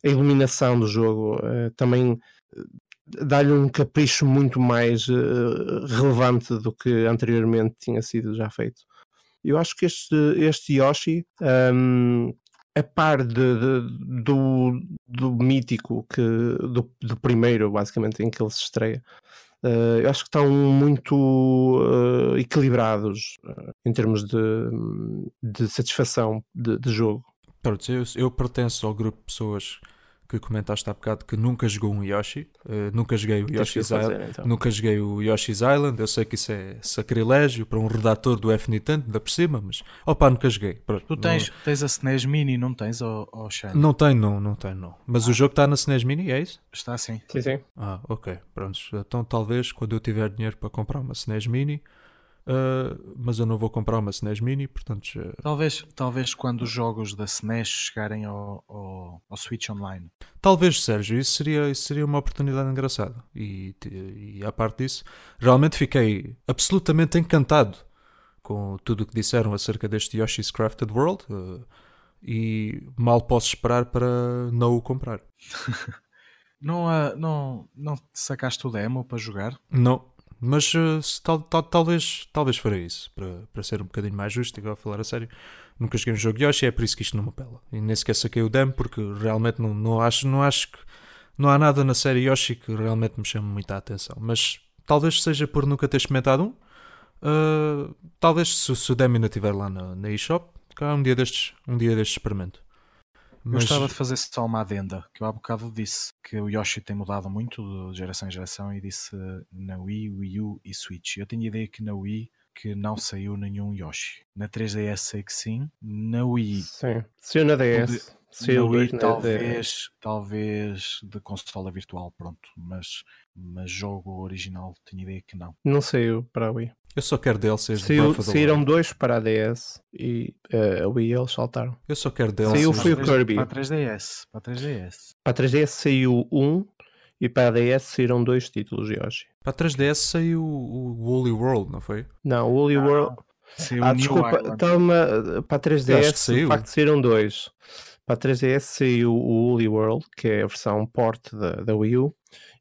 A iluminação do jogo uh, também eh, dá-lhe um capricho muito mais uh, relevante do que anteriormente tinha sido já feito. Eu acho que este, este Yoshi um, a par de, de, do, do mítico que, do, do, primeiro, basicamente, em que ele se estreia. Uh, eu acho que estão muito uh, equilibrados uh, em termos de, de satisfação de, de jogo. Eu, eu pertenço ao grupo de pessoas que comentaste há bocado que nunca jogou um Yoshi, uh, nunca joguei o Yoshi's Island, então. nunca joguei o Yoshi's Island, eu sei que isso é sacrilégio para um redator do F Nintendo, ainda por cima, mas opa, nunca joguei. Pronto, tu tens, não... tens a SNES Mini, não tens, ou, ou Não tenho, não, não tenho, não. Mas ah. o jogo está na SNES Mini, é isso? Está sim. Sim, sim. Ah, ok, pronto. Então talvez quando eu tiver dinheiro para comprar uma SNES Mini, Uh, mas eu não vou comprar uma SNES Mini, portanto. Talvez, talvez quando os jogos da SNES chegarem ao, ao, ao, Switch Online. Talvez, Sérgio, isso seria, isso seria uma oportunidade engraçada. E, e a parte disso, realmente fiquei absolutamente encantado com tudo o que disseram acerca deste Yoshi's Crafted World uh, e mal posso esperar para não o comprar. <laughs> não, não, não sacaste o demo para jogar? Não, mas uh, tal, tal, talvez, talvez farei isso, para, para ser um bocadinho mais justo, agora falar a sério. Nunca joguei um jogo Yoshi, é por isso que isto não me apela. E nem sequer saquei o demo, porque realmente não, não, acho, não acho que. Não há nada na série Yoshi que realmente me chame muita atenção. Mas talvez seja por nunca ter experimentado um. Uh, talvez se, se, o demo ainda estiver lá na, na eShop, cá um dia destes, um dia destes experimento. Mas... Gostava de fazer só uma adenda, que eu há bocado disse que o Yoshi tem mudado muito de geração em geração e disse na Wii, Wii U e Switch. Eu tenho ideia que na Wii que não saiu nenhum Yoshi. Na 3DS sei que sim. Na Wii. Sim. Saiu na DS. Saiu na Wii, talvez, talvez de consola virtual, pronto. Mas, mas jogo original tenho ideia que não. Não saiu para a Wii. Eu só quero DLCs Saiu, de Breath of the Saíram dois para a DS e uh, a Wii eles saltaram. Eu só quero DLCs. Saiu foi o Kirby. Para a 3DS. Para a 3DS. Para a 3DS saiu um e para a DS saíram dois títulos, Yoshi. Para a 3DS saiu o Woolly World, não foi? Não, o Woolly ah, World. Saiu ah, desculpa, toma, para a 3DS de facto saíram dois. Para a 3DS saiu o Woolly World, que é a versão port da, da Wii U,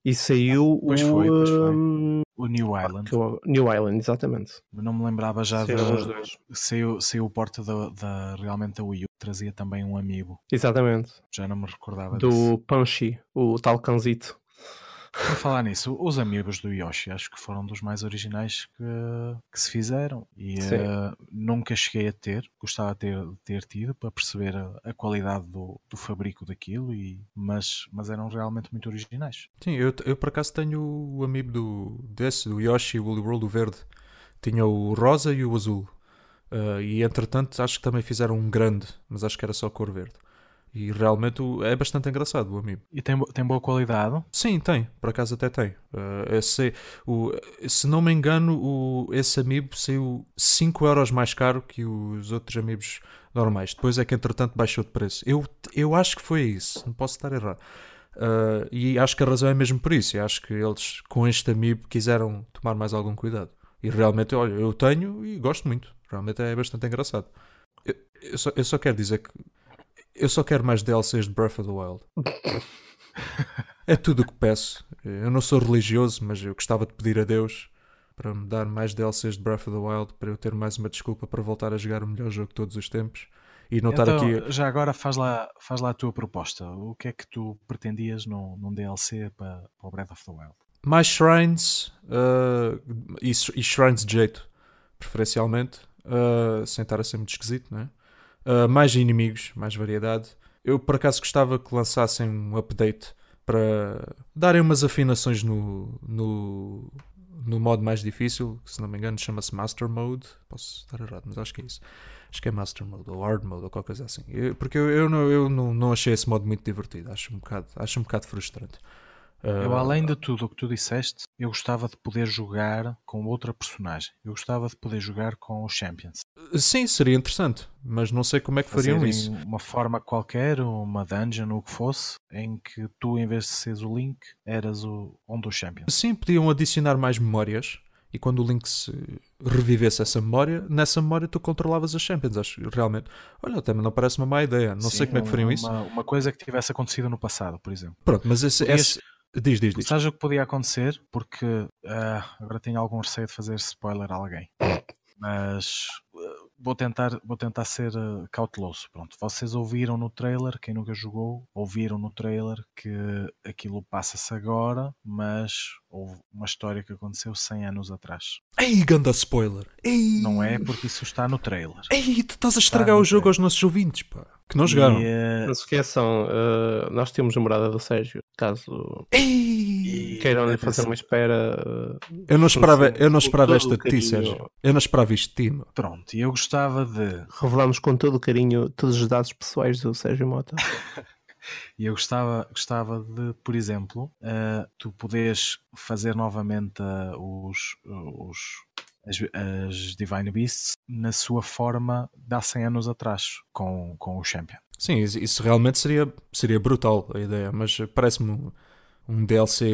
e saiu pois o, foi, pois foi. Um, o New Island. O New Island, exatamente. não me lembrava já de saiu, saiu o porta da, da, realmente da Wii U, trazia também um amigo. Exatamente. Já não me recordava Do disso. Punchy, o tal cãozito. Por falar nisso, os amigos do Yoshi acho que foram dos mais originais que, que se fizeram e uh, nunca cheguei a ter, gostava de ter, ter tido para perceber a, a qualidade do, do fabrico daquilo, e, mas, mas eram realmente muito originais. Sim, eu, eu por acaso tenho o amigo do, desse, do Yoshi, o Woolly World, o verde. Tinha o rosa e o azul. Uh, e entretanto acho que também fizeram um grande, mas acho que era só cor verde. E realmente é bastante engraçado o amiibo. E tem, tem boa qualidade? Sim, tem. Por acaso até tem. Uh, esse, o, se não me engano, o, esse amiibo saiu 5 euros mais caro que os outros amiibos normais. Depois é que entretanto baixou de preço. Eu, eu acho que foi isso. Não posso estar errado. Uh, e acho que a razão é mesmo por isso. Eu acho que eles com este amiibo quiseram tomar mais algum cuidado. E realmente, olha, eu tenho e gosto muito. Realmente é bastante engraçado. Eu, eu, só, eu só quero dizer que eu só quero mais DLCs de Breath of the Wild. é tudo o que peço. Eu não sou religioso, mas eu gostava de pedir a Deus para me dar mais DLCs de Breath of the Wild para eu ter mais uma desculpa para voltar a jogar o melhor jogo de todos os tempos e não então, estar aqui. Já agora faz lá, faz lá a tua proposta. O que é que tu pretendias num, num DLC para, para o Breath of the Wild? Mais shrines uh, e, e, shrines de jeito, preferencialmente, uh, sem estar a ser muito esquisito, não é? Uh, mais inimigos, mais variedade. Eu por acaso gostava que lançassem um update para darem umas afinações no, no, no modo mais difícil, que se não me engano chama-se Master Mode. Posso estar errado, mas acho que é isso. Acho que é Master Mode ou Hard Mode ou qualquer coisa assim. Eu, porque eu, eu, não, eu não, não achei esse modo muito divertido. Acho um bocado, acho um bocado frustrante. Eu, ah, além de tudo o que tu disseste, eu gostava de poder jogar com outra personagem. Eu gostava de poder jogar com os Champions. Sim, seria interessante, mas não sei como é que fariam isso. Uma forma qualquer, uma dungeon, ou o que fosse, em que tu, em vez de seres o Link, eras o, um dos Champions. Sim, podiam adicionar mais memórias. E quando o Link se revivesse essa memória, nessa memória tu controlavas as Champions. Acho realmente. Olha, também não parece uma má ideia. Não Sim, sei como é que fariam uma, isso. Uma coisa que tivesse acontecido no passado, por exemplo. Pronto, mas esse, esse, Diz, diz, diz. Sabes o que podia acontecer? Porque uh, agora tenho algum receio de fazer spoiler a alguém. Mas uh, vou tentar, vou tentar ser uh, cauteloso. Pronto, vocês ouviram no trailer, quem nunca jogou, ouviram no trailer que aquilo passa-se agora, mas houve uma história que aconteceu 100 anos atrás. Ei, ganda spoiler! Ei. Não é porque isso está no trailer. Ei, tu estás a estragar o jogo trailer. aos nossos ouvintes, pá. Que não jogaram. E, uh... Não se esqueçam, uh, nós temos a morada do Sérgio. Caso Ei. queiram lhe fazer uma espera. Uh, eu não esperava, eu não esperava esta de ti, Sérgio. Eu não esperava isto de ti. Pronto, e eu gostava de. Revelamos com todo o carinho todos os dados pessoais do Sérgio Mota. <laughs> E eu gostava, gostava de, por exemplo, uh, tu poderes fazer novamente uh, os, os, as, as, Divine Beasts na sua forma de há 100 anos atrás, com, com o Champion. Sim, isso realmente seria, seria brutal a ideia, mas parece-me um, um DLC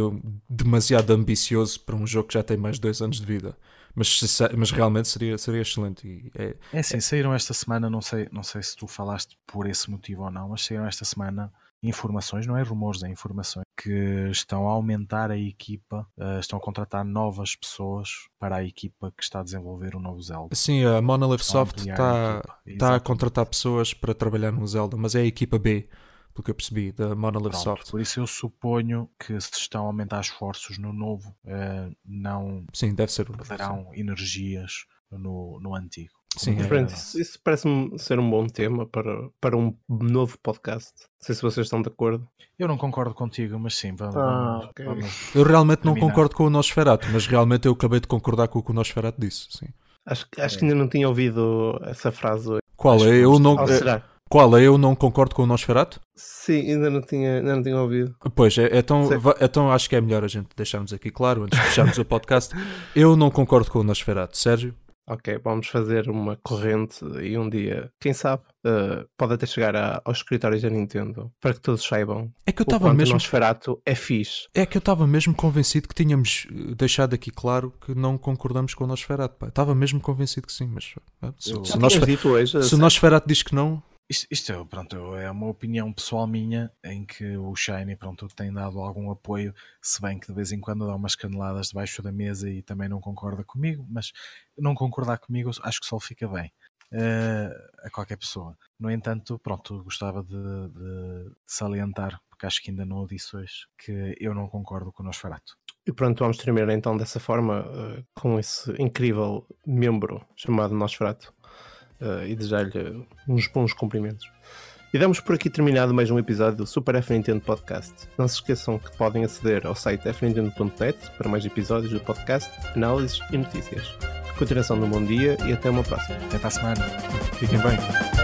demasiado ambicioso para um jogo que já tem mais de dois anos de vida. Mas, mas realmente seria, seria excelente. é, é assim, saíram esta semana, não sei, não sei se tu falaste por esse motivo ou não, mas saíram esta semana informações, não é rumores, é informações, que estão a aumentar a equipa, uh, estão a contratar novas pessoas para a equipa que está a desenvolver o novo Zelda. Sim, a Monolith Soft está, a, está a contratar pessoas para trabalhar no Zelda, mas é a equipa B pelo que eu percebi, da Monolith Pronto, Soft. Por isso eu suponho que se estão a aumentar esforços no novo, uh, não Sim, deve ser perderão energias no, no antigo. Sim, é. Isso, isso parece-me ser um bom tema para, para um novo podcast. Não sei se vocês estão de acordo. Eu não concordo contigo, mas sim, vamos. Ah, vamos- ok. vamos- Eu realmente não Terminar. concordo com o Nosferatu, mas realmente eu acabei de concordar com o que o Nosferatu disse. Sim. Acho, que- acho que ainda não tinha ouvido essa frase hoje. Qual Acho é? Eu não, é- qual é? Eu não concordo com o Nosferatu? Sim, ainda não tinha, ainda não tinha ouvido. Pois, é, então, va- então acho que é melhor a gente deixarmos aqui claro, antes de fecharmos o podcast. Eu não concordo com o Nosferatu. Sérgio? Ok, vamos fazer uma corrente e um dia, quem sabe, eh, pode até chegar a- aos escritórios da Nintendo para que todos saibam É que eu estava mesmo Nosferatu é fixe. É que eu estava mesmo convencido que tínhamos eh, deixado aqui claro que não concordamos com o Nosferatu. Estava mesmo convencido que sim, mas eh, se, se Nosfer- hoje. se Nosferatu diz que não, Isto, isto é, pronto, é uma opinião pessoal minha em que o Shiny pronto, tem dado algum apoio, se bem que de vez em quando dá umas caneladas debaixo da mesa e também não concorda comigo, mas não concordar comigo acho que só fica bem eh, a qualquer pessoa. No entanto, pronto, gostava de, de salientar, porque acho que ainda não o disse hoje, que eu não concordo com o Nosferatu. E pronto, vamos terminar então dessa forma, eh, com esse incrível membro chamado Nosferatu. Eh, e desejar-lhe uns bons cumprimentos. E damos por aqui terminado mais um episódio do Super F Nintendo Podcast. Não se esqueçam que podem aceder ao site fnintendo.net para mais episódios do podcast, análises e notícias. Continuação de um bom dia e até uma próxima. Até para a semana. fiquem bem.